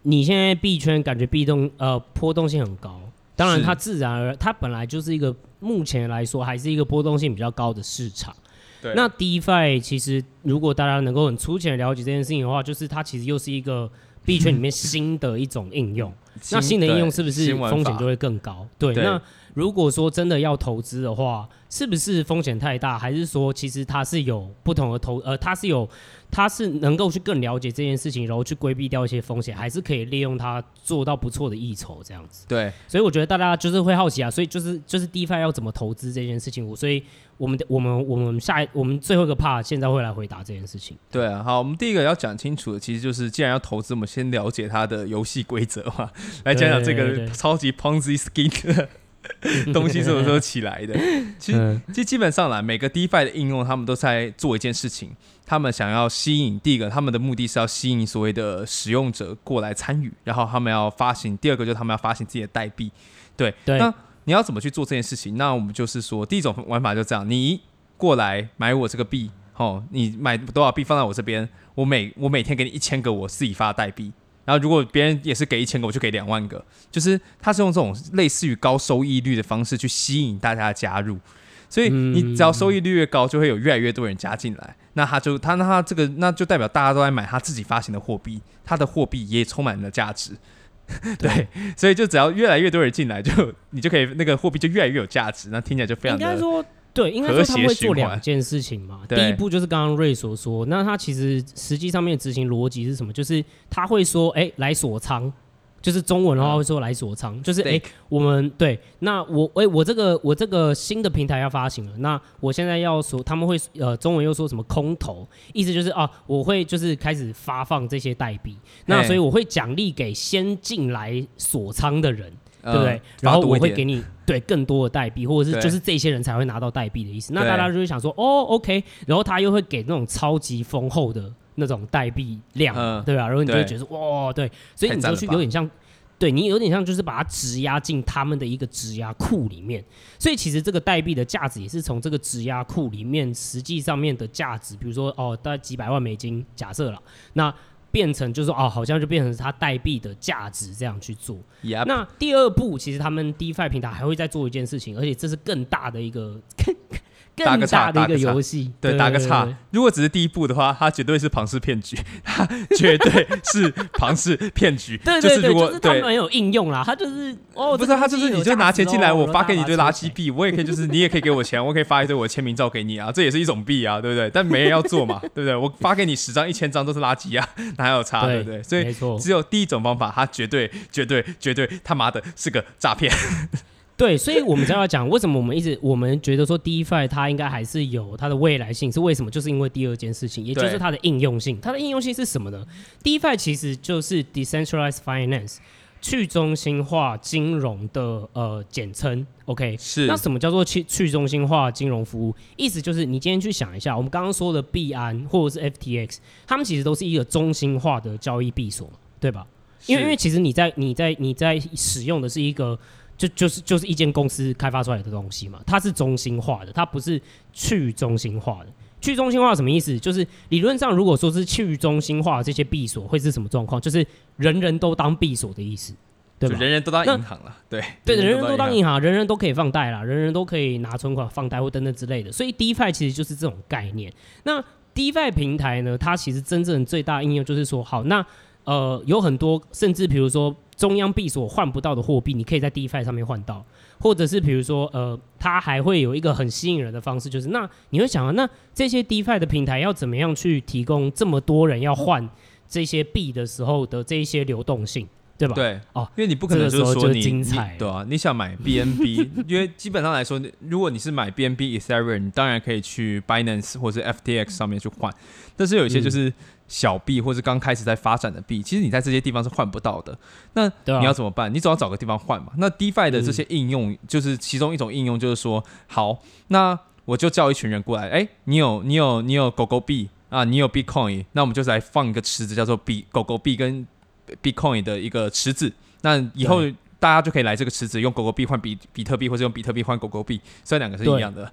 S1: 你现在币圈感觉币动呃波动性很高，当然它自然而它本来就是一个目前来说还是一个波动性比较高的市场。
S2: 对，
S1: 那 DeFi 其实如果大家能够很粗浅的了解这件事情的话，就是它其实又是一个币圈里面新的一种应用。[laughs] 那新的应用是不是风险就会更高？对，对，那。如果说真的要投资的话，是不是风险太大？还是说其实它是有不同的投呃，它是有它是能够去更了解这件事情，然后去规避掉一些风险，还是可以利用它做到不错的益酬这样子。
S2: 对，
S1: 所以我觉得大家就是会好奇啊，所以就是就是 DeFi 要怎么投资这件事情，我所以我们我们我们下一我们最后一个 part 现在会来回答这件事情。
S2: 对啊，好，我们第一个要讲清楚的，其实就是既然要投资，我们先了解它的游戏规则嘛，来讲讲这个超级 Ponzi scheme。[laughs] 东西什么时候起来的？[laughs] 其实，其实基本上啦，每个 DeFi 的应用，他们都在做一件事情，他们想要吸引第一个，他们的目的是要吸引所谓的使用者过来参与，然后他们要发行；第二个就是他们要发行自己的代币。对，对。那你要怎么去做这件事情？那我们就是说，第一种玩法就这样：你过来买我这个币，哦，你买多少币放在我这边，我每我每天给你一千个我自己发的代币。然后，如果别人也是给一千个，我就给两万个。就是他是用这种类似于高收益率的方式去吸引大家的加入，所以你只要收益率越高，就会有越来越多人加进来。那他就他那他这个那就代表大家都在买他自己发行的货币，他的货币也充满了价值。[laughs] 对，所以就只要越来越多人进来，就你就可以那个货币就越来越有价值。那听起来就非常的。
S1: 对，应该说他们会做两件事情嘛。第一步就是刚刚瑞所说，那他其实实际上面执行逻辑是什么？就是他会说，哎，来锁仓，就是中文的话会说来锁仓，就是哎，我们对，那我哎，我这个我这个新的平台要发行了，那我现在要说，他们会呃，中文又说什么空投，意思就是啊，我会就是开始发放这些代币，那所以我会奖励给先进来锁仓的人。对不对？嗯、然后我会给你对更多的代币，或者是就是这些人才会拿到代币的意思。那大家就会想说，哦，OK。然后他又会给那种超级丰厚的那种代币量，嗯、对吧？然后你就会觉得哇，对，所以你就去有点像，对你有点像就是把它质押进他们的一个质押库里面。所以其实这个代币的价值也是从这个质押库里面实际上面的价值，比如说哦，大概几百万美金，假设了那。变成就是说哦，好像就变成是它代币的价值这样去做。Yep. 那第二步，其实他们 DeFi 平台还会再做一件事情，而且这是更大的一个。更大的一个游戏，
S2: 对，打个岔。如果只是第一步的话，它绝对是庞氏骗局，它绝对是庞氏骗局。
S1: 对 [laughs] 对对，就是他们没有应用啦，他就是哦，
S2: 不是，他就是你就拿钱进来，我发给你一堆垃圾币，我也可以就是你也可以给我钱，[laughs] 我可以发一堆我签名照给你啊，这也是一种币啊，对不对？但没人要做嘛，[laughs] 对不对？我发给你十张、一千张都是垃圾啊，哪有差，对不对？所以只有第一种方法，它绝对、绝对、绝对他妈的是个诈骗。
S1: 对，所以我们才要讲为什么我们一直我们觉得说 DeFi 它应该还是有它的未来性，是为什么？就是因为第二件事情，也就是它的应用性。它的应用性是什么呢？DeFi 其实就是 Decentralized Finance 去中心化金融的呃简称。OK，是。那什么叫做去去中心化金融服务？意思就是你今天去想一下，我们刚刚说的币安或者是 FTX，他们其实都是一个中心化的交易闭锁，对吧？因为因为其实你在你在你在使用的是一个。就就是就是一间公司开发出来的东西嘛，它是中心化的，它不是去中心化的。去中心化什么意思？就是理论上如果说是去中心化这些闭锁会是什么状况？就是人人都当闭锁的意思，对吧？
S2: 人人都当银行了，对
S1: 对，人人都当银行，人人都可以放贷啦，人人都可以拿存款放贷或等等之类的。所以 DeFi 其实就是这种概念。那 DeFi 平台呢，它其实真正最大应用就是说，好，那呃有很多，甚至比如说。中央币所换不到的货币，你可以在 DeFi 上面换到，或者是比如说，呃，它还会有一个很吸引人的方式，就是那你会想啊，那这些 DeFi 的平台要怎么样去提供这么多人要换这些币的时候的这一些流动性，对吧？
S2: 对，
S1: 哦，
S2: 因为你不可能就是说你，
S1: 精彩
S2: 你对啊，[laughs] 你想买 BNB，因为基本上来说，如果你是买 BNB Ethereum，你当然可以去 Binance 或者 FTX 上面去换，但是有一些就是。嗯小币或是刚开始在发展的币，其实你在这些地方是换不到的。那你要怎么办？你总要找个地方换嘛。那 DeFi 的这些应用，就是其中一种应用，就是说，好，那我就叫一群人过来，哎，你有你有你有狗狗币啊，你有 Bitcoin，那我们就来放一个池子，叫做比狗狗币跟 Bitcoin 的一个池子。那以后大家就可以来这个池子，用狗狗币换比比特币，或者用比特币换狗狗币，虽然两个是一样的，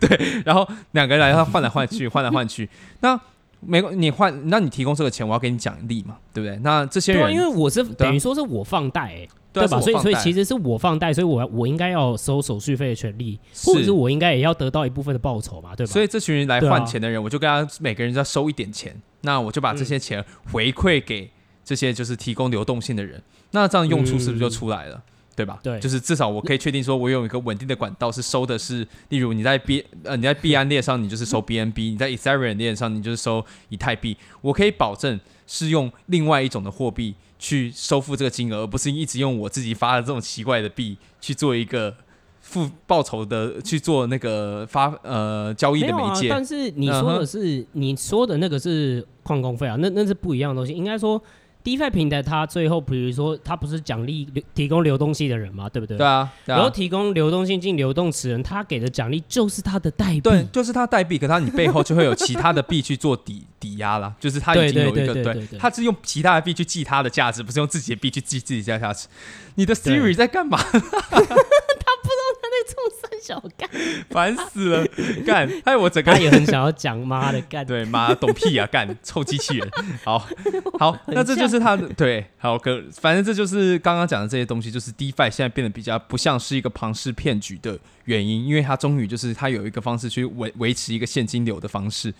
S2: 对，[laughs] 对。然后两个人来，他换来换去，换来换去，那。没，你换，那你提供这个钱，我要给你奖励嘛，对不对？那这些人，
S1: 对，因为我是等于说是我放贷、欸，对吧？所以，所以其实是我放贷，所以我我应该要收手续费的权利，或者是我应该也要得到一部分的报酬嘛，对吧？
S2: 所以这群人来换钱的人，我就跟他每个人要收一点钱，那我就把这些钱回馈给这些就是提供流动性的人，那这样用处是不是就出来了？嗯对吧？对，就是至少我可以确定说，我有一个稳定的管道是收的是，例如你在 B 呃你在币安链上，你就是收 BNB；你在 Ethereum 链上，你就是收以太币。我可以保证是用另外一种的货币去收付这个金额，而不是一直用我自己发的这种奇怪的币去做一个付报酬的去做那个发呃交易的媒介。
S1: 啊、但是你说的是、嗯、你说的那个是矿工费啊，那那是不一样的东西。应该说。DeFi 平台它最后，比如说它不是奖励提供流动性的人嘛，对不对？
S2: 对啊。对啊，
S1: 然后提供流动性进流动池人，他给的奖励就是他的代币，
S2: 对，就是他代币。可他你背后就会有其他的币去做抵 [laughs] 抵押了，就是他已经有一个对，他是用其他的币去记他的价值，不是用自己的币去记自己的价值。你的 Siri 在干嘛？[laughs]
S1: 冲三小干，[laughs]
S2: 烦死了！干，还有我整个
S1: 他也很想要讲妈的干，
S2: 对妈懂屁啊干，臭机器人。好好，那这就是他的对，好可，反正这就是刚刚讲的这些东西，就是 DeFi 现在变得比较不像是一个庞氏骗局的原因，因为它终于就是它有一个方式去维维持一个现金流的方式。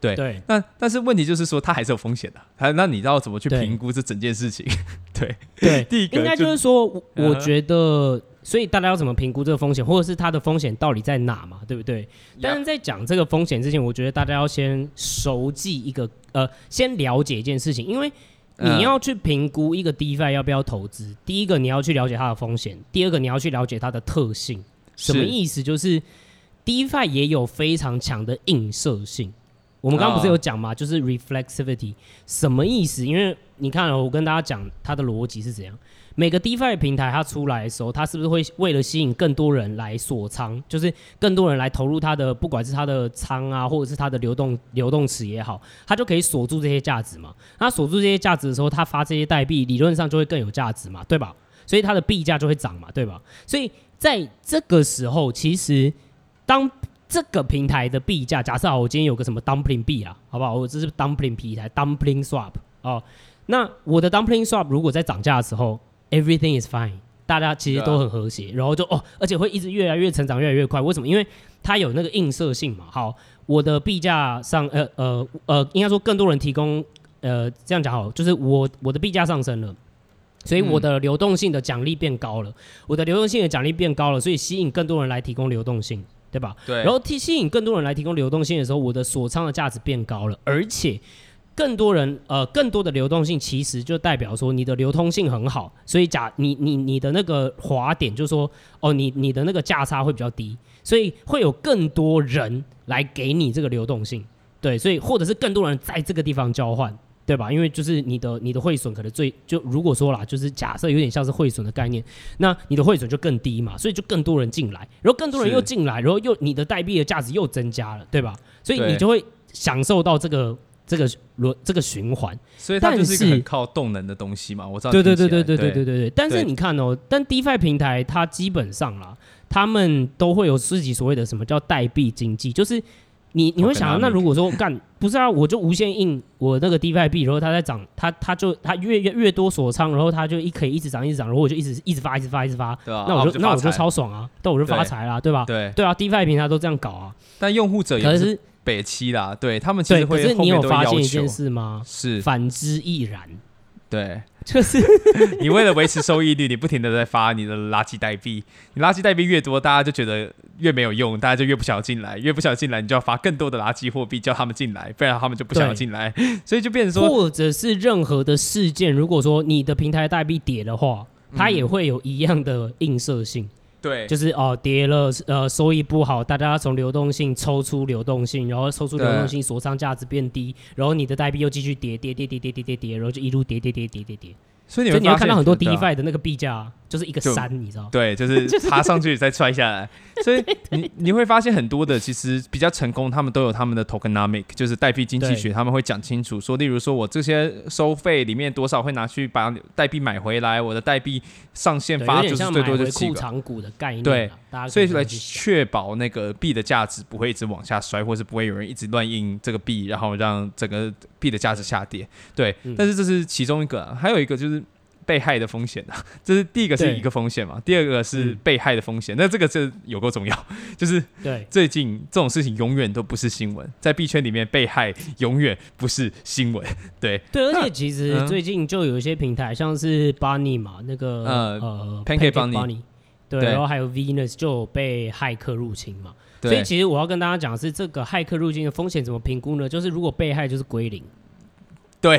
S2: 对对，那但是问题就是说它还是有风险的，还那你知道怎么去评估这整件事情？对 [laughs] 对，
S1: 第一个应该就是说，我觉得。所以大家要怎么评估这个风险，或者是它的风险到底在哪嘛？对不对？但是在讲这个风险之前，我觉得大家要先熟记一个，呃，先了解一件事情，因为你要去评估一个 DeFi 要不要投资，第一个你要去了解它的风险，第二个你要去了解它的特性。什么意思？就是 DeFi 也有非常强的映射性。我们刚刚不是有讲吗？就是 reflexivity，什么意思？因为你看，我跟大家讲它的逻辑是怎样。每个 DeFi 平台它出来的时候，它是不是会为了吸引更多人来锁仓，就是更多人来投入它的，不管是它的仓啊，或者是它的流动流动池也好，它就可以锁住这些价值嘛。它锁住这些价值的时候，它发这些代币，理论上就会更有价值嘛，对吧？所以它的币价就会涨嘛，对吧？所以在这个时候，其实当这个平台的币价，假设好，我今天有个什么 Dumpling 币啊，好不好？我这是 Dumpling 平台 Dumpling Swap 哦，那我的 Dumpling Swap 如果在涨价的时候，Everything is fine，大家其实都很和谐，然后就哦，而且会一直越来越成长，越来越快。为什么？因为它有那个映射性嘛。好，我的币价上，呃呃呃，应该说更多人提供，呃，这样讲好，就是我我的币价上升了，所以我的流动性的奖励变高了，我的流动性的奖励变高了，所以吸引更多人来提供流动性，对吧？对。然后提吸引更多人来提供流动性的时候，我的锁仓的价值变高了，而且。更多人，呃，更多的流动性其实就代表说你的流通性很好，所以假你你你的那个滑点就是说，哦，你你的那个价差会比较低，所以会有更多人来给你这个流动性，对，所以或者是更多人在这个地方交换，对吧？因为就是你的你的汇损可能最就如果说啦，就是假设有点像是汇损的概念，那你的汇损就更低嘛，所以就更多人进来，然后更多人又进来，然后又你的代币的价值又增加了，对吧？所以你就会享受到这个。这个轮这个循环，
S2: 所以它就是靠动能的东西嘛。我知道，
S1: 对对对对对对对对对。但是你看哦，但 DeFi 平台它基本上啦，他们都会有自己所谓的什么叫代币经济，就是你你会想到，那如果说干不是啊，我就无限印我那个 DeFi 币，然后它在涨，它它就它越越越多锁仓，然后它就一可以一直涨一直涨，然后我就一直一直发一直发一直发，对啊，那我就，就那我就超爽啊，那，我就发财啦，对吧？对对啊，DeFi 平台都这样搞啊，
S2: 但用户者也是。北七啦，对他们其实会
S1: 可是你有发现一件事吗？
S2: 是
S1: 反之亦然。
S2: 对，[laughs]
S1: 就是
S2: 你为了维持收益率，你不停的在发你的垃圾代币。你垃圾代币越多，大家就觉得越没有用，大家就越不想进来，越不想进来，你就要发更多的垃圾货币叫他们进来，不然他们就不想要进来。所以就变成说，
S1: 或者是任何的事件，如果说你的平台代币跌的话，它也会有一样的映射性。
S2: 对，
S1: 就是哦，跌了，呃，收益不好，大家要从流动性抽出流动性，然后抽出流动性，锁仓价值变低，然后你的代币又继续跌，跌跌跌跌跌跌跌，然后就一路跌跌跌跌跌跌。
S2: 所以你会
S1: 看到很多 DeFi 的那个币价就是一个山，你知道？
S2: 对，[laughs] 就是爬上去再摔下来。[laughs] 所以你你会发现很多的其实比较成功，他们都有他们的 tokenomic，就是代币经济学，他们会讲清楚说，例如说我这些收费里面多少会拿去把代币买回来，我的代币上限发就是最多就几个。
S1: 长股的概念，
S2: 对，所以来确保那个币的价值不会一直往下摔，或是不会有人一直乱印这个币，然后让整个币的价值下跌。对，但是这是其中一个，还有一个就是。被害的风险啊，[laughs] 这是第一个是一个风险嘛，第二个是被害的风险。那这个是有够重要，[laughs] 就是对最近这种事情永远都不是新闻，在币圈里面被害永远不是新闻。[laughs] 对
S1: 对，而且其实最近就有一些平台，像是 Bunny 嘛，那个呃呃
S2: Pancake Bunny，
S1: 对，然后还有 Venus 就有被骇客入侵嘛。所以其实我要跟大家讲的是，这个骇客入侵的风险怎么评估呢？就是如果被害就是归零。[laughs]
S2: 对，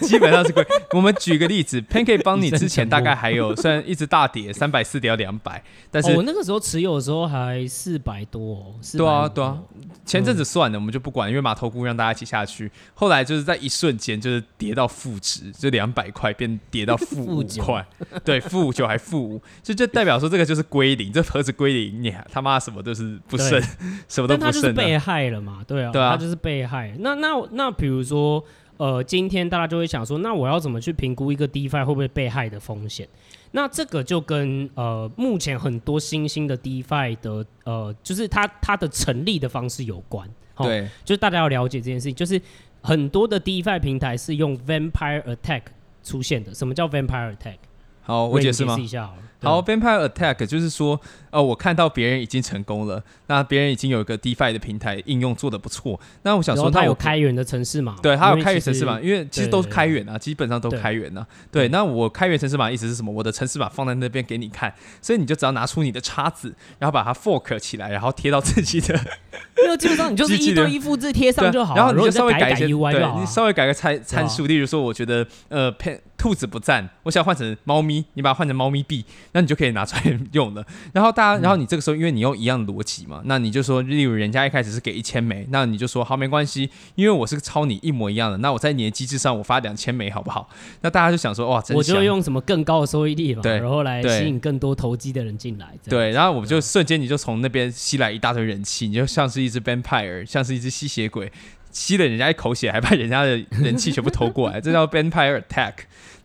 S2: 基本上是贵。我们举个例子，[laughs] Pancake Bunny 之前大概还有，虽然一直大跌，[laughs] 三百四跌到两百，但是、
S1: 哦、我那个时候持有的时候还四百多、哦，对
S2: 啊对啊。前阵子算了，我们就不管，因为马头菇让大家一起下去。后来就是在一瞬间，就是跌到负值，就两百块变跌到负五块，对，负五九还负五，就就代表说这个就是归零，这盒子归零，你他妈什么都是不剩，什么都不剩。他
S1: 就是被害了嘛，对啊，对啊，他就是被害。那那那比如说。呃，今天大家就会想说，那我要怎么去评估一个 DeFi 会不会被害的风险？那这个就跟呃目前很多新兴的 DeFi 的呃，就是它它的成立的方式有关。
S2: 对，
S1: 就是大家要了解这件事情，就是很多的 DeFi 平台是用 Vampire Attack 出现的。什么叫 Vampire Attack？
S2: 好，我解释吗？
S1: 解释一下好了。
S2: 好，Vampire Attack 就是说，呃，我看到别人已经成功了，那别人已经有一个 DeFi 的平台应用做的不错，那我想说，他
S1: 有开源的城市码，
S2: 对，他有开源城市码，因为其实都是开源啊，基本上都开源啊。对，那我开源城市码意思是什么？我的城市码放在那边给你看，所以你就只要拿出你的叉子，然后把它 fork 起来，然后贴到自己的，[laughs]
S1: 因为基本上你就是一对一复制贴上就好，
S2: 然后你就稍微改一些，
S1: 对，
S2: 你稍微改个参参数，例如说，我觉得呃，兔子不赞，我想换成猫咪，你把它换成猫咪币，那你就可以拿出来用了。然后大家，然后你这个时候，因为你用一样的逻辑嘛，那你就说，例如人家一开始是给一千枚，那你就说好，没关系，因为我是抄你一模一样的，那我在你的机制上 [laughs] 我发两千枚好不好？那大家就想说，哇，
S1: 我就用什么更高的收益率嘛，对，然后来吸引更多投机的人进来。
S2: 对，然后我们就瞬间你就从那边吸来一大堆人气，你就像是一只 vampire，像是一只吸血鬼，吸了人家一口血，还把人家的人气全部偷过来，这叫 vampire attack，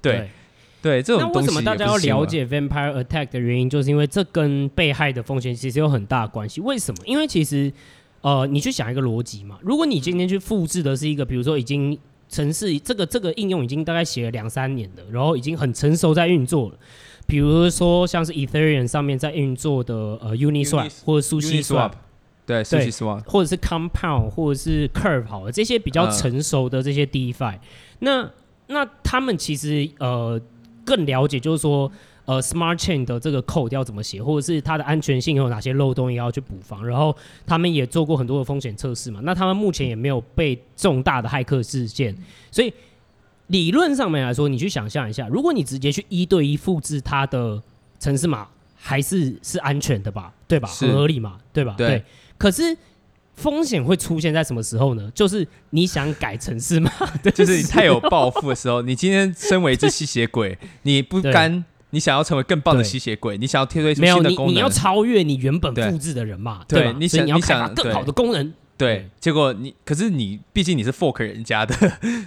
S2: 对。对对，这种东西。那为什么大家要了解 Vampire Attack 的原因，就是因为这跟被害的风险其实有很大关系。为什么？因为其实，呃，你去想一个逻辑嘛。如果你今天去复制的是一个，比如说已经城市这个这个应用已经大概写了两三年的，然后已经很成熟在运作了。比如说像是 Ethereum 上面在运作的呃 Uniswap 或者 SushiSwap，对，SushiSwap，
S1: 或者是 Compound 或者是 Curve 好了，这些比较成熟的这些 DeFi，、呃、那那他们其实呃。更了解就是说，呃，Smart Chain 的这个 code 要怎么写，或者是它的安全性有哪些漏洞也要去补防。然后他们也做过很多的风险测试嘛。那他们目前也没有被重大的骇客事件，所以理论上面来说，你去想象一下，如果你直接去一对一复制它的程式码，还是是安全的吧？对吧？很合理嘛？对吧？
S2: 对。
S1: 对可是。风险会出现在什么时候呢？就是你想改城市吗？[laughs]
S2: 就是你太有抱负的时候。你今天身为一只吸血鬼，[laughs] 你不甘，你想要成为更棒的吸血鬼，你想要贴推出新的功能，
S1: 你要超越你原本复制的人嘛？对，对，你想你要开发更好的功能。
S2: 对，结果你可是你，毕竟你是 fork 人家的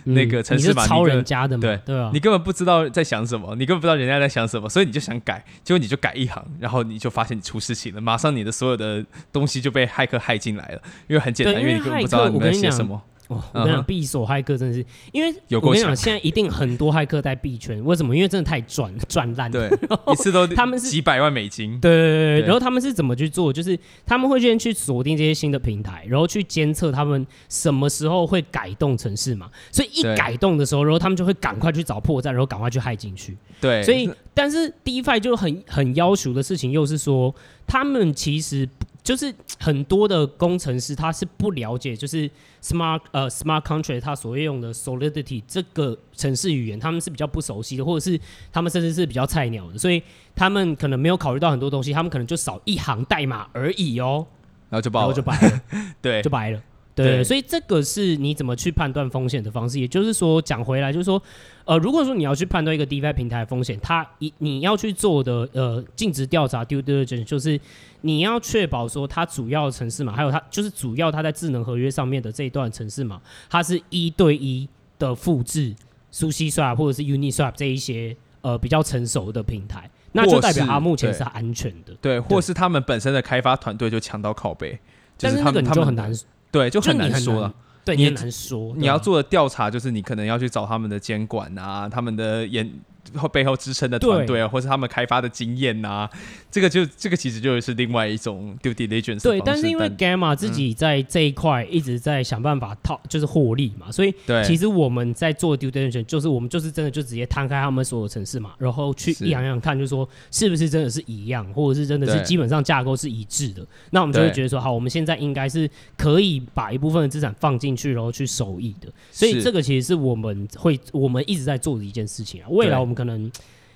S2: 那个城市嘛，
S1: 你是抄人家的嘛，
S2: 对
S1: 对啊，
S2: 你根本不知道在想什么，你根本不知道人家在想什么，所以你就想改，结果你就改一行，然后你就发现你出事情了，马上你的所有的东西就被骇客骇进来了，因为很简单，因为你根本不知道你在写什么。
S1: 哦，我跟你讲，币锁骇客真的是，因为我跟你讲，现在一定很多骇客在币圈，为什么？因为真的太赚 [laughs] 赚烂了，
S2: 对，一次都他们是几百万美金，
S1: 对对对，然后他们是怎么去做？就是他们会先去锁定这些新的平台，然后去监测他们什么时候会改动城市嘛，所以一改动的时候，然后他们就会赶快去找破绽，然后赶快去害进去。
S2: 对，
S1: 所以但是 DeFi 就很很要求的事情，又是说他们其实。就是很多的工程师他是不了解，就是 smart 呃 smart contract 他所用的 Solidity 这个城市语言，他们是比较不熟悉的，或者是他们甚至是比较菜鸟的，所以他们可能没有考虑到很多东西，他们可能就少一行代码而已哦，
S2: 然后就爆，
S1: 然后就白了，[laughs]
S2: 对，
S1: 就白了。对，所以这个是你怎么去判断风险的方式。也就是说，讲回来就是说，呃，如果说你要去判断一个 DeFi 平台的风险，它一你要去做的呃尽职调查 due diligence 就是你要确保说它主要的程式码，还有它就是主要它在智能合约上面的这一段城市嘛，它是一对一的复制 SushiSwap 或者是 Uniswap 这一些呃比较成熟的平台，那就代表它目前是安全的。
S2: 对，对，或是他们本身的开发团队就强到靠背，就是他们
S1: 但是那个你就很难。
S2: 对，就很难说了。
S1: 对，你很难说。
S2: 你要做的调查就是，你可能要去找他们的监管啊，他们的研后背后支撑的团队啊，或是他们开发的经验呐、啊，这个就这个其实就是另外一种 due diligence。
S1: 对，但是因为 Gamma 自己在这一块一直在想办法套，就是获利嘛，所以其实我们在做 due diligence，就是我们就是真的就直接摊开他们所有城市嘛，然后去一样样看，就是说是不是真的是一样，或者是真的是基本上架构是一致的，那我们就会觉得说，好，我们现在应该是可以把一部分的资产放进去，然后去收益的。所以这个其实是我们会我们一直在做的一件事情啊，未来我们。可能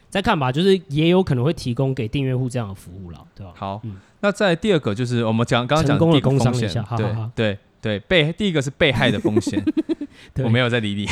S1: 再看吧，就是也有可能会提供给订阅户这样的服务了，对吧？
S2: 好，嗯、那在第二个就是我们讲刚刚讲的第一个风险，对对对，被第一个是被害的风险，[laughs] 我没有在理你。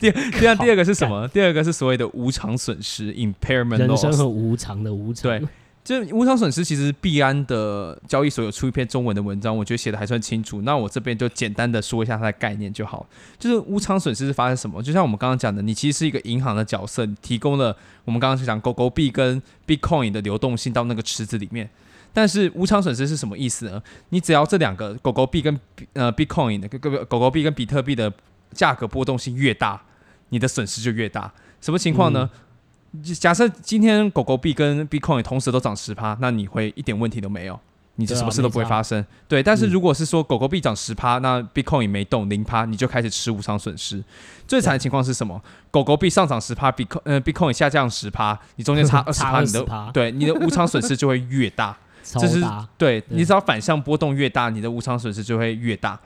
S2: 第 [laughs] 第二第二个是什么？第二个是所谓的无偿损失 （impairment loss），
S1: 人生和无常的无常。
S2: 对。就无偿损失，其实币安的交易所有出一篇中文的文章，我觉得写的还算清楚。那我这边就简单的说一下它的概念就好。就是无偿损失是发生什么？就像我们刚刚讲的，你其实是一个银行的角色，你提供了我们刚刚讲狗狗币跟 Bitcoin 的流动性到那个池子里面。但是无偿损失是什么意思呢？你只要这两个狗狗币跟呃 Bitcoin 的狗狗币跟比特币的价格波动性越大，你的损失就越大。什么情况呢？假设今天狗狗币跟 Bitcoin 同时都涨十趴，那你会一点问题都没有，你就什么事都不会发生。对，但是如果是说狗狗币涨十趴，那 Bitcoin 也没动零趴，你就开始吃无偿损失。最惨的情况是什么？狗狗币上涨十趴，Bitcoin 呃 Bitcoin 下降十趴，你中间差 [laughs] 二十趴，你的对你的无偿损失就会越大。[laughs] 这是对，你只要反向波动越大，你的无偿损失就会越大。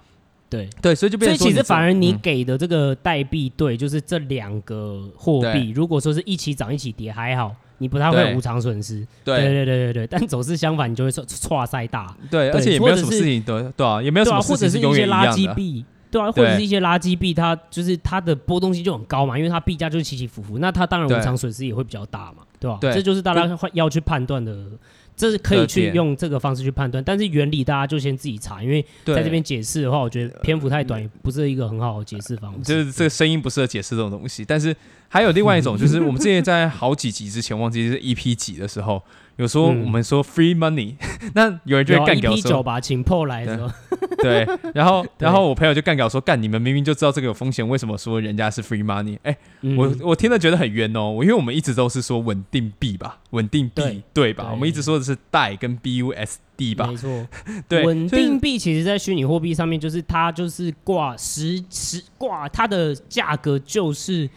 S1: 对
S2: 对，所以就变成
S1: 所以其实反而你给的这个代币对，就是这两个货币，如果说是一起涨一起跌还好，你不太会无常损失。对对对对对，但走势相反，你就会说 [laughs] 错赛大。
S2: 对，而且也没有什么事情对对啊，也没有什么事情是永远一样的。或者是一些垃圾币，对啊，或者是一些垃圾币，它就是它的波动性就很高嘛，因为它币价就是起起伏伏，那它当然无常损失也会比较大嘛，对吧？这就是大家要去判断的。这是可以去用这个方式去判断，但是原理大家就先自己查，因为在这边解释的话，我觉得篇幅太短，也不是一个很好的解释方式。就是这个声音不适合解释这种东西。但是还有另外一种，就是我们之前在好几集之前，忘记是 EP 几的时候，有说我们说 free money，[laughs] 那有人就会干掉说
S1: EP 九吧，请破来的。
S2: 对，然后 [laughs] 然后我朋友就干掉说，干你们明明就知道这个有风险，为什么说人家是 free money？哎，我我听了觉得很冤哦，因为我们一直都是说稳定币吧，稳定币对吧？我们一直说的是代跟 BUSD 吧？
S1: 没错，[laughs] 对，稳定币其实在虚拟货币上面就是它就是挂实实挂它的价格就是。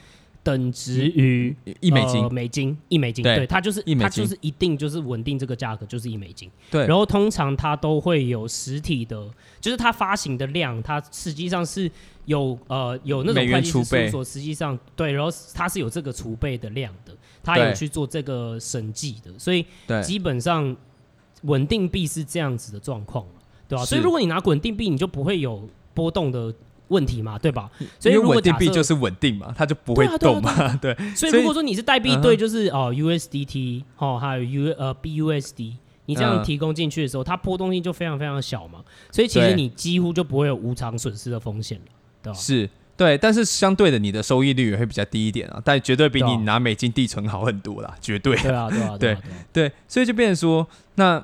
S1: 等值于一美金，美金一美金，对，它就是它就是一定就是稳定这个价格就是一美金，对。然后通常它都会有实体的，就是它发行的量，它实际上是有呃有那种会计师事务所实际上对，然后它是有这个储备的量的，它有去做这个审计的，所以基本上稳定币是这样子的状况，对吧？所以如果你拿稳定币，你就不会有波动的。问题嘛，对吧？所以稳定币就是稳定嘛，它就不会动嘛，对。[laughs] 所以如果说你是代币对，就是哦 USDT 哦，还有 U 呃 BUSD，你这样提供进去的时候，它波动性就非常非常小嘛，所以其实你几乎就不会有无偿损失的风险了，对吧？是，对。但是相对的，你的收益率也会比较低一点啊，但绝对比你拿美金递存好很多啦，绝对。对啊，对啊，对 [laughs] 对，所以就变成说那。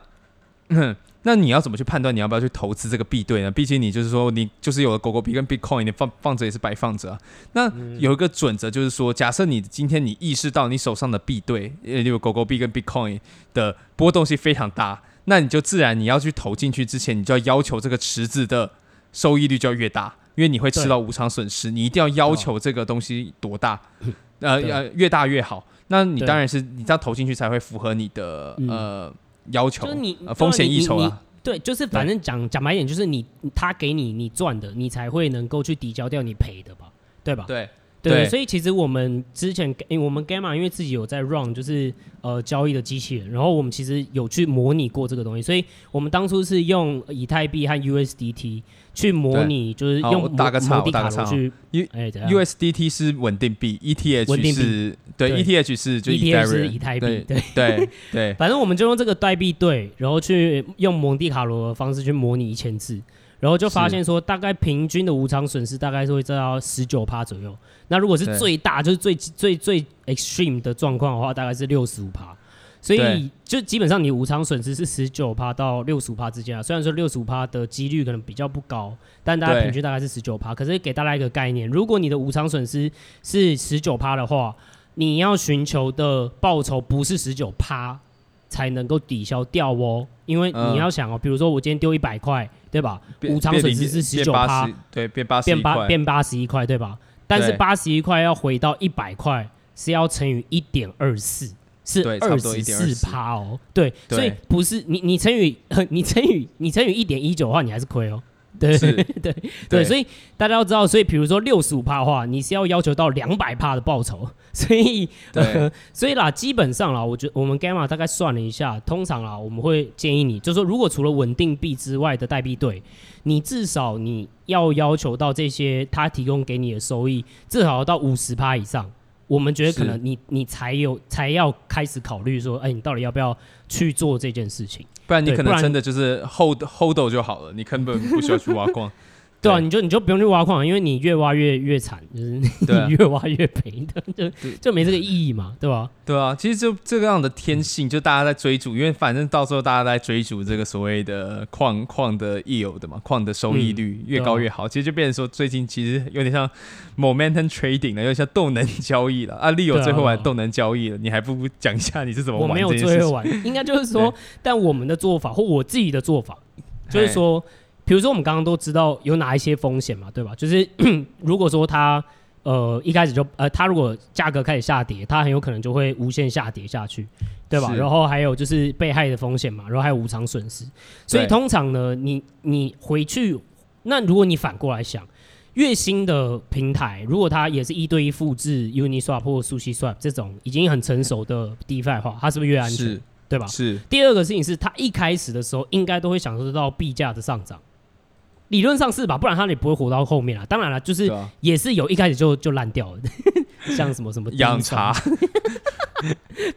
S1: 那你要怎么去判断你要不要去投资这个币对呢？毕竟你就是说你就是有了狗狗币跟 Bitcoin，你放放着也是白放着啊。那有一个准则就是说，假设你今天你意识到你手上的币对，也，有狗狗币跟 Bitcoin 的波动性非常大，那你就自然你要去投进去之前，你就要要求这个池子的收益率就要越大，因为你会吃到无偿损失，你一定要要求这个东西多大，[laughs] 呃呃，越大越好。那你当然是你这样投进去才会符合你的呃。要求就是你风险溢酬啊，对，就是反正讲讲白一点，就是你他给你你赚的，你才会能够去抵消掉你赔的吧，对吧？对对，对，所以其实我们之前，因为我们 Gamma 因为自己有在 run，就是呃交易的机器人，然后我们其实有去模拟过这个东西，所以我们当初是用以太币和 USDT。去模拟就是用
S2: 打个叉，
S1: 打个叉
S2: 去 U USDT 是稳定币，ETH 是对 ETH 是就
S1: ETH 是以太币，对对。对，[laughs] 反正我们就用这个代币对，然后去用蒙地卡罗的方式去模拟一千次，然后就发现说大概平均的无常损失大概是会在到十九趴左右，那如果是最大就是最最最 extreme 的状况的话，大概是六十五趴。所以就基本上你无偿损失是十九趴到六十五趴之间啊，虽然说六十五趴的几率可能比较不高，但大家平均大概是十九趴。可是给大家一个概念，如果你的无偿损失是十九趴的话，你要寻求的报酬不是十九趴才能够抵消掉哦，因为你要想哦，比如说我今天丢一百块，对吧？无偿损失是十九趴，
S2: 对，变八十，变
S1: 八变八十一块，对吧？但是八十一块要回到一百块是要乘以一点二四，是二十四趴哦。对，所以不是你你乘以你乘以你乘以一点一九的话，你还是亏哦。对 [laughs] 对对对，所以大家要知道，所以比如说六十五趴的话，你是要要求到两百趴的报酬，所以呃，所以啦，基本上啦，我觉得我们 Gamma 大概算了一下，通常啦，我们会建议你，就是说，如果除了稳定币之外的代币对，你至少你要要求到这些他提供给你的收益，至少要到五十趴以上。我们觉得可能你你才有才要开始考虑说，哎，你到底要不要去做这件事情？
S2: 不然你可能真的就是 hold hold 就好了，你根本不需要去挖矿。[laughs]
S1: 对啊，你就你就不用去挖矿，因为你越挖越越惨，[laughs] 就是你越挖越赔的，[laughs] 就就没这个意义嘛，对吧？
S2: 对啊，其实就这个样的天性，就大家在追逐，因为反正到时候大家在追逐这个所谓的矿矿的 yield 的嘛，矿的收益率越高越好。其实就变成说，最近其实有点像 momentum trading 了，有点像动能交易了。啊，利友最后玩动能交易了，你还不如讲一下你是怎么玩？
S1: 我没有最后玩，应该就是说，但我们的做法或我自己的做法，就是说。比如说，我们刚刚都知道有哪一些风险嘛，对吧？就是 [coughs] 如果说它呃一开始就呃它如果价格开始下跌，它很有可能就会无限下跌下去，对吧？然后还有就是被害的风险嘛，然后还有无偿损失。所以通常呢，你你回去，那如果你反过来想，越新的平台，如果它也是一对一复制 Uniswap 或 SushiSwap 这种已经很成熟的 DeFi 的话，它是不是越安全？对吧？
S2: 是。
S1: 第二个事情是，它一开始的时候应该都会享受到币价的上涨。理论上是吧，不然他也不会活到后面啊。当然了，就是也是有一开始就就烂掉了，[laughs] 像什么什么
S2: 养茶。[laughs]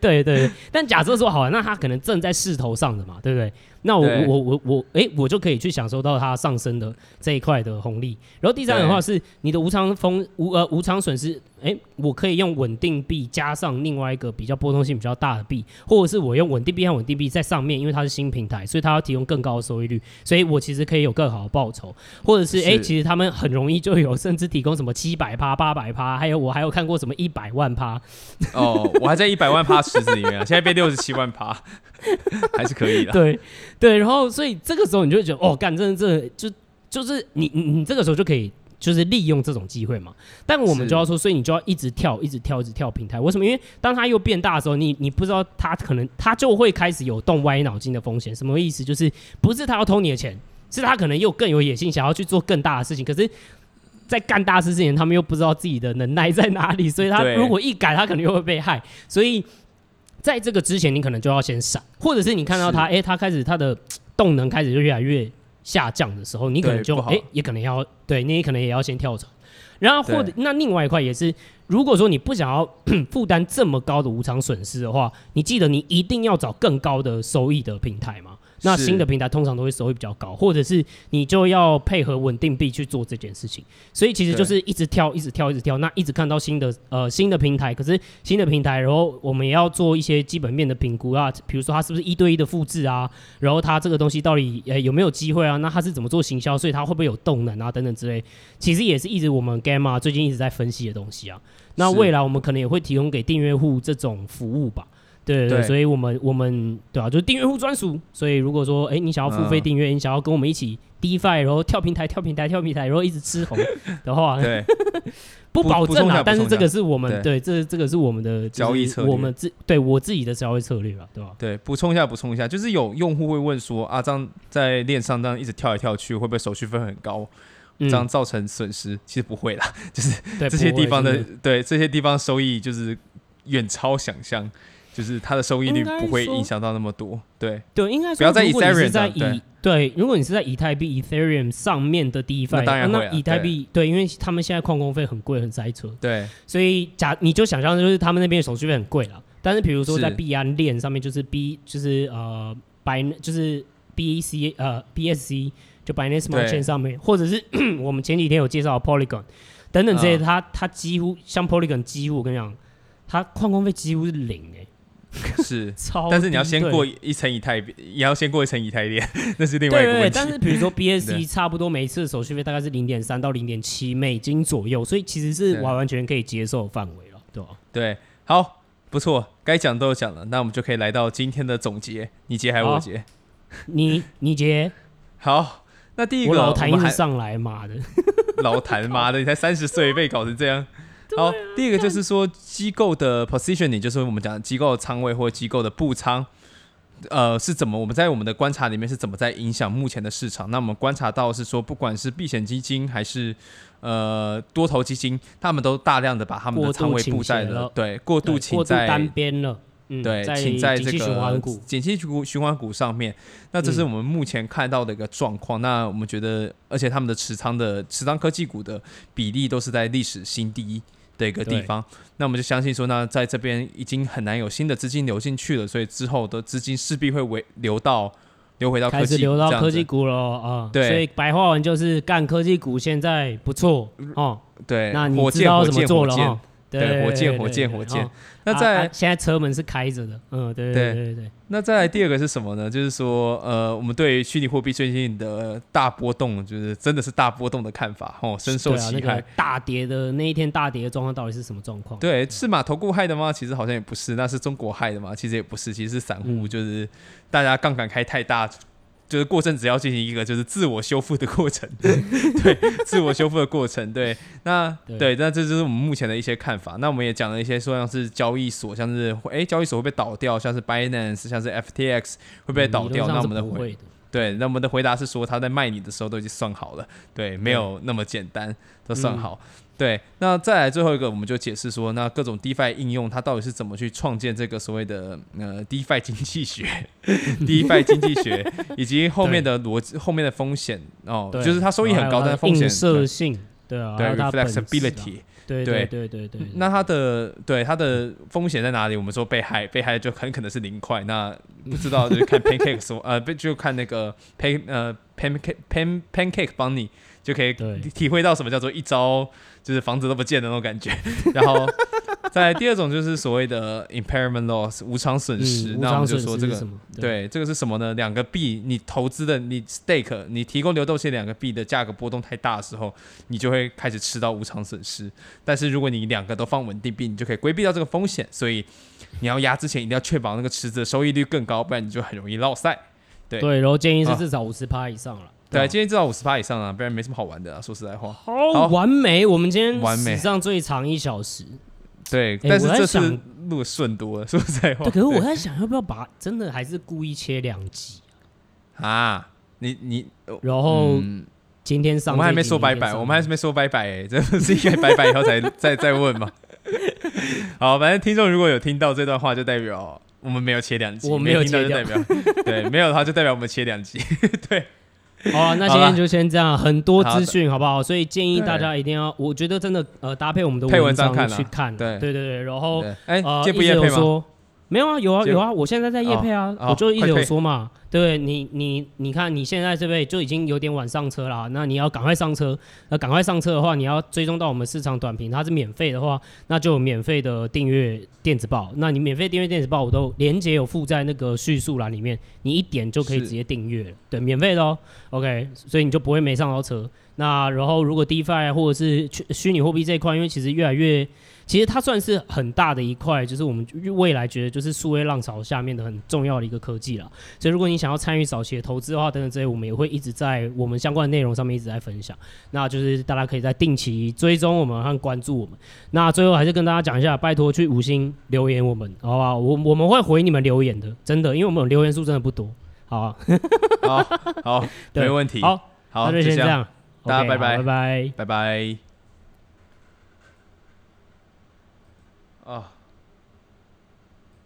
S1: 对对对，但假设说好了，那他可能正在势头上的嘛，对不对？那我我我我哎、欸，我就可以去享受到它上升的这一块的红利。然后第三个的话是你的无偿风无呃无偿损失，哎、欸，我可以用稳定币加上另外一个比较波动性比较大的币，或者是我用稳定币和稳定币在上面，因为它是新平台，所以它要提供更高的收益率，所以我其实可以有更好的报酬。或者是哎、欸，其实他们很容易就有，甚至提供什么七百趴、八百趴，还有我还有看过什么一百万趴。
S2: 哦，我还在一百万趴池子里面啊，现在变六十七万趴。还是可以的，
S1: 对对，然后所以这个时候你就会觉得哦，干，真的这就就是你你你这个时候就可以就是利用这种机会嘛。但我们就要说，所以你就要一直跳，一直跳，一直跳平台。为什么？因为当它又变大的时候，你你不知道它可能它就会开始有动歪脑筋的风险。什么意思？就是不是他要偷你的钱，是他可能又更有野心，想要去做更大的事情。可是，在干大事之前，他们又不知道自己的能耐在哪里，所以他如果一改，他可能又会被害。所以。在这个之前，你可能就要先闪，或者是你看到他，哎、欸，它开始他的动能开始就越来越下降的时候，你可能就哎、欸，也可能要对，你也可能也要先跳槽。然后或者那另外一块也是，如果说你不想要 [clears throat] 负担这么高的无偿损失的话，你记得你一定要找更高的收益的平台嘛。那新的平台通常都会收益比较高，或者是你就要配合稳定币去做这件事情，所以其实就是一直跳，一直跳，一直跳，那一直看到新的呃新的平台，可是新的平台，然后我们也要做一些基本面的评估啊，比如说它是不是一对一的复制啊，然后它这个东西到底呃有没有机会啊？那它是怎么做行销？所以它会不会有动能啊？等等之类，其实也是一直我们 Gamma 最近一直在分析的东西啊。那未来我们可能也会提供给订阅户这种服务吧。对对，对，所以我们我们对啊，就是订阅户专属。所以如果说，哎，你想要付费订阅，嗯、你想要跟我们一起 DeFi，然后跳平台、跳平台、跳平台，然后一直吃红 [laughs] 的话，对，[laughs] 不保证啊。但是这个是我们对，这这个是我们的交易策略，我们自对我自己的交易策略吧，对吧？
S2: 对，补充一下，补充一下，就是有用户会问说，啊，这样在链上这样一直跳来跳去，会不会手续费很高？这样造成损失？其实不会啦，就是这些地方的对这些地方收益就是远超想象。就是它的收益率不会影响到那么多，对。
S1: 对，应该说
S2: 不要在 Ethereum 上，
S1: 对。对，如果你是在以太币 Ethereum 上面的 DeFi，那当然会、啊、那以太币对，因为他们现在矿工费很贵，很塞车，
S2: 对，
S1: 所以假你就想象就是他们那边的手续费很贵了，但是比如说在币安链上面，就是 B 就是呃 Bin 就是 BAC 呃 BSC 就 Binance Smart Chain 上面，或者是 [coughs] 我们前几天有介绍 Polygon 等等这些，它它几乎像 Polygon 几乎我跟你讲，它矿工费几乎是零诶、欸。[laughs]
S2: 是，但是你要先过一层以太币，也要先过一层以太链，[laughs] 那是另外一个问题。
S1: 对对对，但是比如说 [laughs] BSC 差不多每一次的手续费大概是零点三到零点七美金左右，所以其实是完完全全可以接受的范围了，对吧？
S2: 对，好，不错，该讲都讲了，那我们就可以来到今天的总结。你结还是我结？
S1: 你你结。
S2: 好，那第一个
S1: 老谭一直上来，妈的，
S2: 老谭妈的，你才三十岁被搞成这样。好，第一个就是说机构的 positioning，就是我们讲的机构的仓位或机构的布仓。呃，是怎么？我们在我们的观察里面是怎么在影响目前的市场？那我们观察到是说，不管是避险基金还是呃多头基金，他们都大量的把他们的仓位布在了，对，过度倾在
S1: 单边了，嗯、对，
S2: 请在这个景气循环股、景气股循环股上面。那这是我们目前看到的一个状况。嗯、那我们觉得，而且他们的持仓的持仓科技股的比例都是在历史新低。的一个地方，那我们就相信说，那在这边已经很难有新的资金流进去了，所以之后的资金势必会回流到流回到科技，
S1: 流到科技股了啊。对，所以白话文就是干科技股现在不错哦。
S2: 对，
S1: 那你知道怎么做了哈？
S2: 对，火箭，火箭，火箭。那在、
S1: 现在车门是开着的，嗯，对对对。
S2: 那再来第二个是什么呢？就是说，呃，我们对于虚拟货币最近的大波动，就是真的是大波动的看法，哦，深受其害。大
S1: 跌的那一天，大跌的状况到底是什么状况？
S2: 对，是马投顾害的吗？其实好像也不是，那是中国害的吗？其实也不是，其实是散户，就是大家杠杆开太大。就是过阵子要进行一个就是自我修复的过程，对，[laughs] 自我修复的过程，对，那对，对，那这就是我们目前的一些看法。那我们也讲了一些说像是交易所，像是哎、欸，交易所会被倒掉，像是 Binance，像是 FTX 会被倒掉。嗯、那我们的回对，那我们的回答是说他在卖你的时候都已经算好了，对，没有那么简单，都算好。嗯对，那再来最后一个，我们就解释说，那各种 DeFi 应用它到底是怎么去创建这个所谓的呃 DeFi 经济学，[laughs] DeFi 经济学以及后面的逻辑、后面的风险哦，就是它收益很高，但风险
S1: 映射性，对啊，
S2: 对 Reflexibility，
S1: 对对对对对。
S2: 那它的对它的风险在哪里？我们说被害，被害就很可能是零块。那不知道就是看 Pancake 说，呃，就看那个 Pan 呃 Pancake Pan Pancake 帮你就可以体会到什么叫做一招。就是房子都不见的那种感觉，[laughs] 然后在第二种就是所谓的 impairment loss 无偿损失，嗯、那我们就说这个对，对这个是什么呢？两个币你投资的你 stake 你提供流动性两个币的价格波动太大的时候，你就会开始吃到无偿损失。但是如果你两个都放稳定币，你就可以规避掉这个风险。所以你要压之前一定要确保那个池子的收益率更高，不然你就很容易落赛。对
S1: 对，然后建议是至少五十趴以上了。
S2: 对，今天至少五十趴以上啊，不然没什么好玩的啊。说实在话，
S1: 好完美。我们今天史上最长一小时。
S2: 对，但是这次录顺多了。[laughs] 说实在话，
S1: 对，可是我在想，要不要把真的还是故意切两集
S2: 啊？你你，
S1: 然后今天上，
S2: 我们还没说拜拜，我们还没说拜拜，哎，这不是应该拜拜以后才 [laughs] 再再问吗？好，反正听众如果有听到这段话，就代表我们没有切两集。
S1: 我没有
S2: 听到就代表对，没有的话就代表我们切两集。[laughs] 对。
S1: 好啊，[laughs] 那今天就先这样，很多资讯好不好？所以建议大家一定要，我觉得真的呃，搭配我们的文章去看。对对对，然后
S2: 哎，这不也配吗？
S1: 没有啊，有啊有啊，我现在在夜配啊，我就一直有说嘛。对，你你你看，你现在这边就已经有点晚上车了，那你要赶快上车。那赶快上车的话，你要追踪到我们市场短评，它是免费的话，那就有免费的订阅电子报。那你免费订阅电子报，我都连接有附在那个叙述栏里面，你一点就可以直接订阅。对，免费的哦。OK，所以你就不会没上到车。那然后如果 DeFi 或者是虚虚拟货币这一块，因为其实越来越。其实它算是很大的一块，就是我们未来觉得就是数位浪潮下面的很重要的一个科技了。所以如果你想要参与早期的投资的话，等等这些我们也会一直在我们相关的内容上面一直在分享。那就是大家可以在定期追踪我们和关注我们。那最后还是跟大家讲一下，拜托去五星留言我们，好不好？我我们会回你们留言的，真的，因为我们留言数真的不多。好啊，
S2: 好，好，对没问题。
S1: 好，好，那就先这样，
S2: 大家拜拜，
S1: 拜拜，
S2: 拜拜。